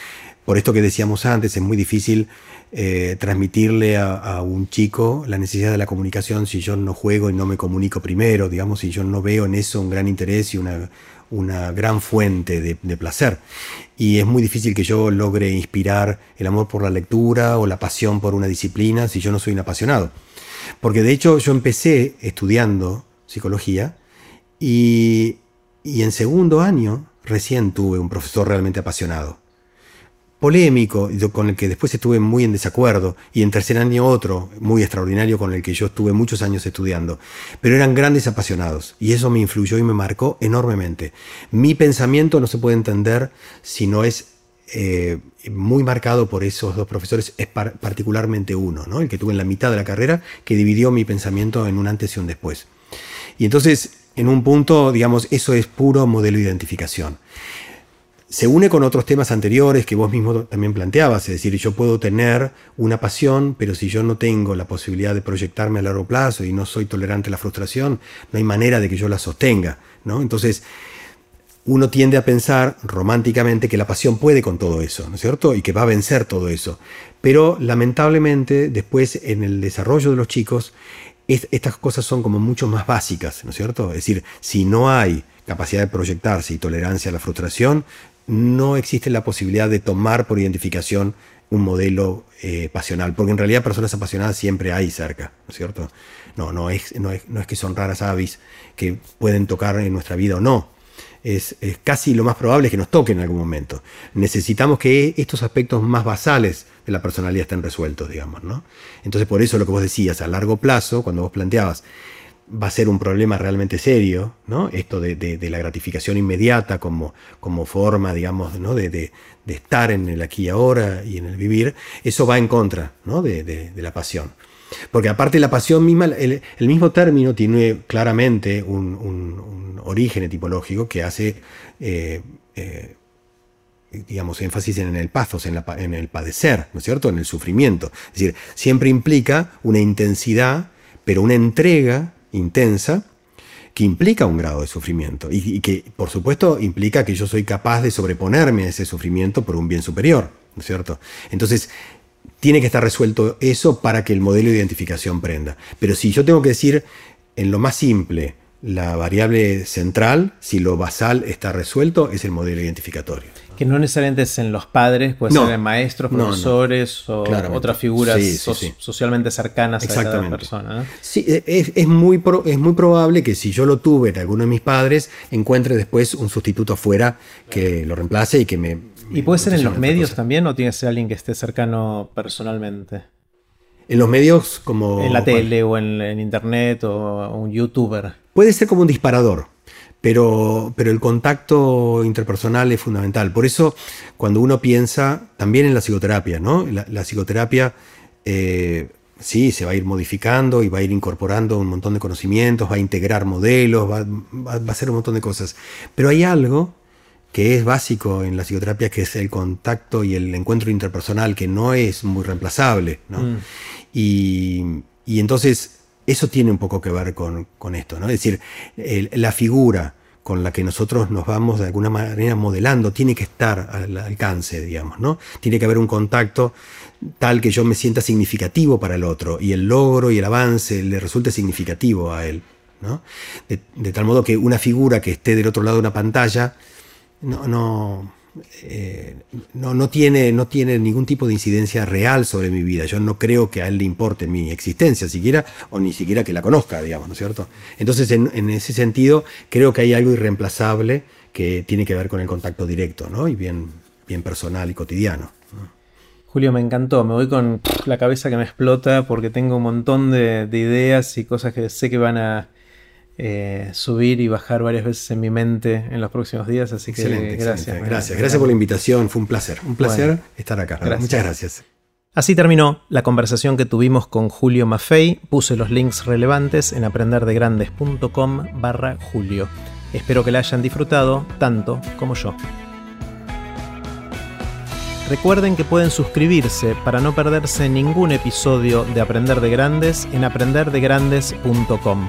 por esto que decíamos antes, es muy difícil eh, transmitirle a, un chico la necesidad de la comunicación si yo no juego y no me comunico primero, digamos, si yo no veo en eso un gran interés y una, gran fuente de, placer. Y es muy difícil que yo logre inspirar el amor por la lectura o la pasión por una disciplina si yo no soy un apasionado. Porque de hecho yo empecé estudiando psicología y en segundo año recién tuve un profesor realmente apasionado polémico, con el que después estuve muy en desacuerdo, y en tercer año otro, muy extraordinario, con el que yo estuve muchos años estudiando. Pero eran grandes apasionados, y eso me influyó y me marcó enormemente. Mi pensamiento no se puede entender si no es eh, muy marcado por esos dos profesores, es particularmente uno, ¿no? el que tuve en la mitad de la carrera, que dividió mi pensamiento en un antes y un después. Y entonces, en un punto, digamos, eso es puro modelo de identificación se une con otros temas anteriores que vos mismo también planteabas, es decir, yo puedo tener una pasión, pero si yo no tengo la posibilidad de proyectarme a largo plazo y no soy tolerante a la frustración, no hay manera de que yo la sostenga, ¿no? Entonces, uno tiende a pensar románticamente que la pasión puede con todo eso, ¿no es cierto? Y que va a vencer todo eso. Pero lamentablemente, después en el desarrollo de los chicos, estas cosas son como mucho más básicas, ¿no es cierto? Es decir, si no hay capacidad de proyectarse y tolerancia a la frustración, no existe la posibilidad de tomar por identificación un modelo eh, pasional, porque en realidad personas apasionadas siempre hay cerca, ¿no es cierto? No, no es, no es, que son raras avis que pueden tocar en nuestra vida o no. Es, casi lo más probable que nos toquen en algún momento. Necesitamos que estos aspectos más basales de la personalidad estén resueltos, digamos, ¿no? Entonces, por eso lo que vos decías, a largo plazo, cuando vos planteabas, va a ser un problema realmente serio, ¿no? Esto de, la gratificación inmediata como, como forma, digamos, ¿no? de, estar en el aquí y ahora y en el vivir, eso va en contra ¿no? de, la pasión. Porque aparte la pasión misma, el, mismo término tiene claramente un, origen etimológico que hace, eh, eh, digamos, énfasis en el pathos, en, en el padecer, ¿no es cierto? En el sufrimiento. Es decir, siempre implica una intensidad, pero una entrega intensa que implica un grado de sufrimiento y, que, por supuesto, implica que yo soy capaz de sobreponerme a ese sufrimiento por un bien superior, ¿no es cierto? Entonces, tiene que estar resuelto eso para que el modelo de identificación prenda. Pero si yo tengo que decir en lo más simple, la variable central, si lo basal está resuelto, es el modelo identificatorio. Que no necesariamente es en los padres, puede ser en maestros, profesores o otras figuras socialmente cercanas a cada persona. Sí, e, es, muy es muy probable que si yo lo tuve en alguno de mis padres, encuentre después un sustituto fuera que lo reemplace y que me... ¿Y puede ser en los medios también o tiene que ser alguien que esté cercano personalmente? En los medios como... En la tele o en, internet o un youtuber. Puede ser como un disparador. Pero, pero, el contacto interpersonal es fundamental. Por eso, cuando uno piensa también en la psicoterapia, ¿no? La, psicoterapia eh, sí se va a ir modificando y va a ir incorporando un montón de conocimientos, va a integrar modelos, va, a hacer un montón de cosas. Pero hay algo que es básico en la psicoterapia, que es el contacto y el encuentro interpersonal, que no es muy reemplazable. ¿no? Mm. Y, y entonces eso tiene un poco que ver con, esto, ¿no? Es decir, la figura con la que nosotros nos vamos de alguna manera modelando tiene que estar al alcance, digamos, ¿no? Tiene que haber un contacto tal que yo me sienta significativo para el otro y el logro y el avance le resulte significativo a él, ¿no? De, tal modo que una figura que esté del otro lado de una pantalla no, eh, no, no, tiene, no tiene ningún tipo de incidencia real sobre mi vida. Yo no creo que a él le importe mi existencia siquiera, o ni siquiera que la conozca, digamos, ¿no es cierto? Entonces, en, ese sentido, creo que hay algo irreemplazable que tiene que ver con el contacto directo, ¿no? Y bien, bien personal y cotidiano. Julio, me encantó. Me voy con la cabeza que me explota porque tengo un montón de ideas y cosas que sé que van a eh, subir y bajar varias veces en mi mente en los próximos días. Así que gracias. Gracias, gracias por la invitación. Fue un placer. Un placer estar acá. Muchas gracias. Así terminó la conversación que tuvimos con Julio Maffei. Puse los links relevantes en aprenderdegrandes.com barra Julio. Espero que la hayan disfrutado tanto como yo. Recuerden que pueden suscribirse para no perderse ningún episodio de Aprender de Grandes en aprenderdegrandes.com.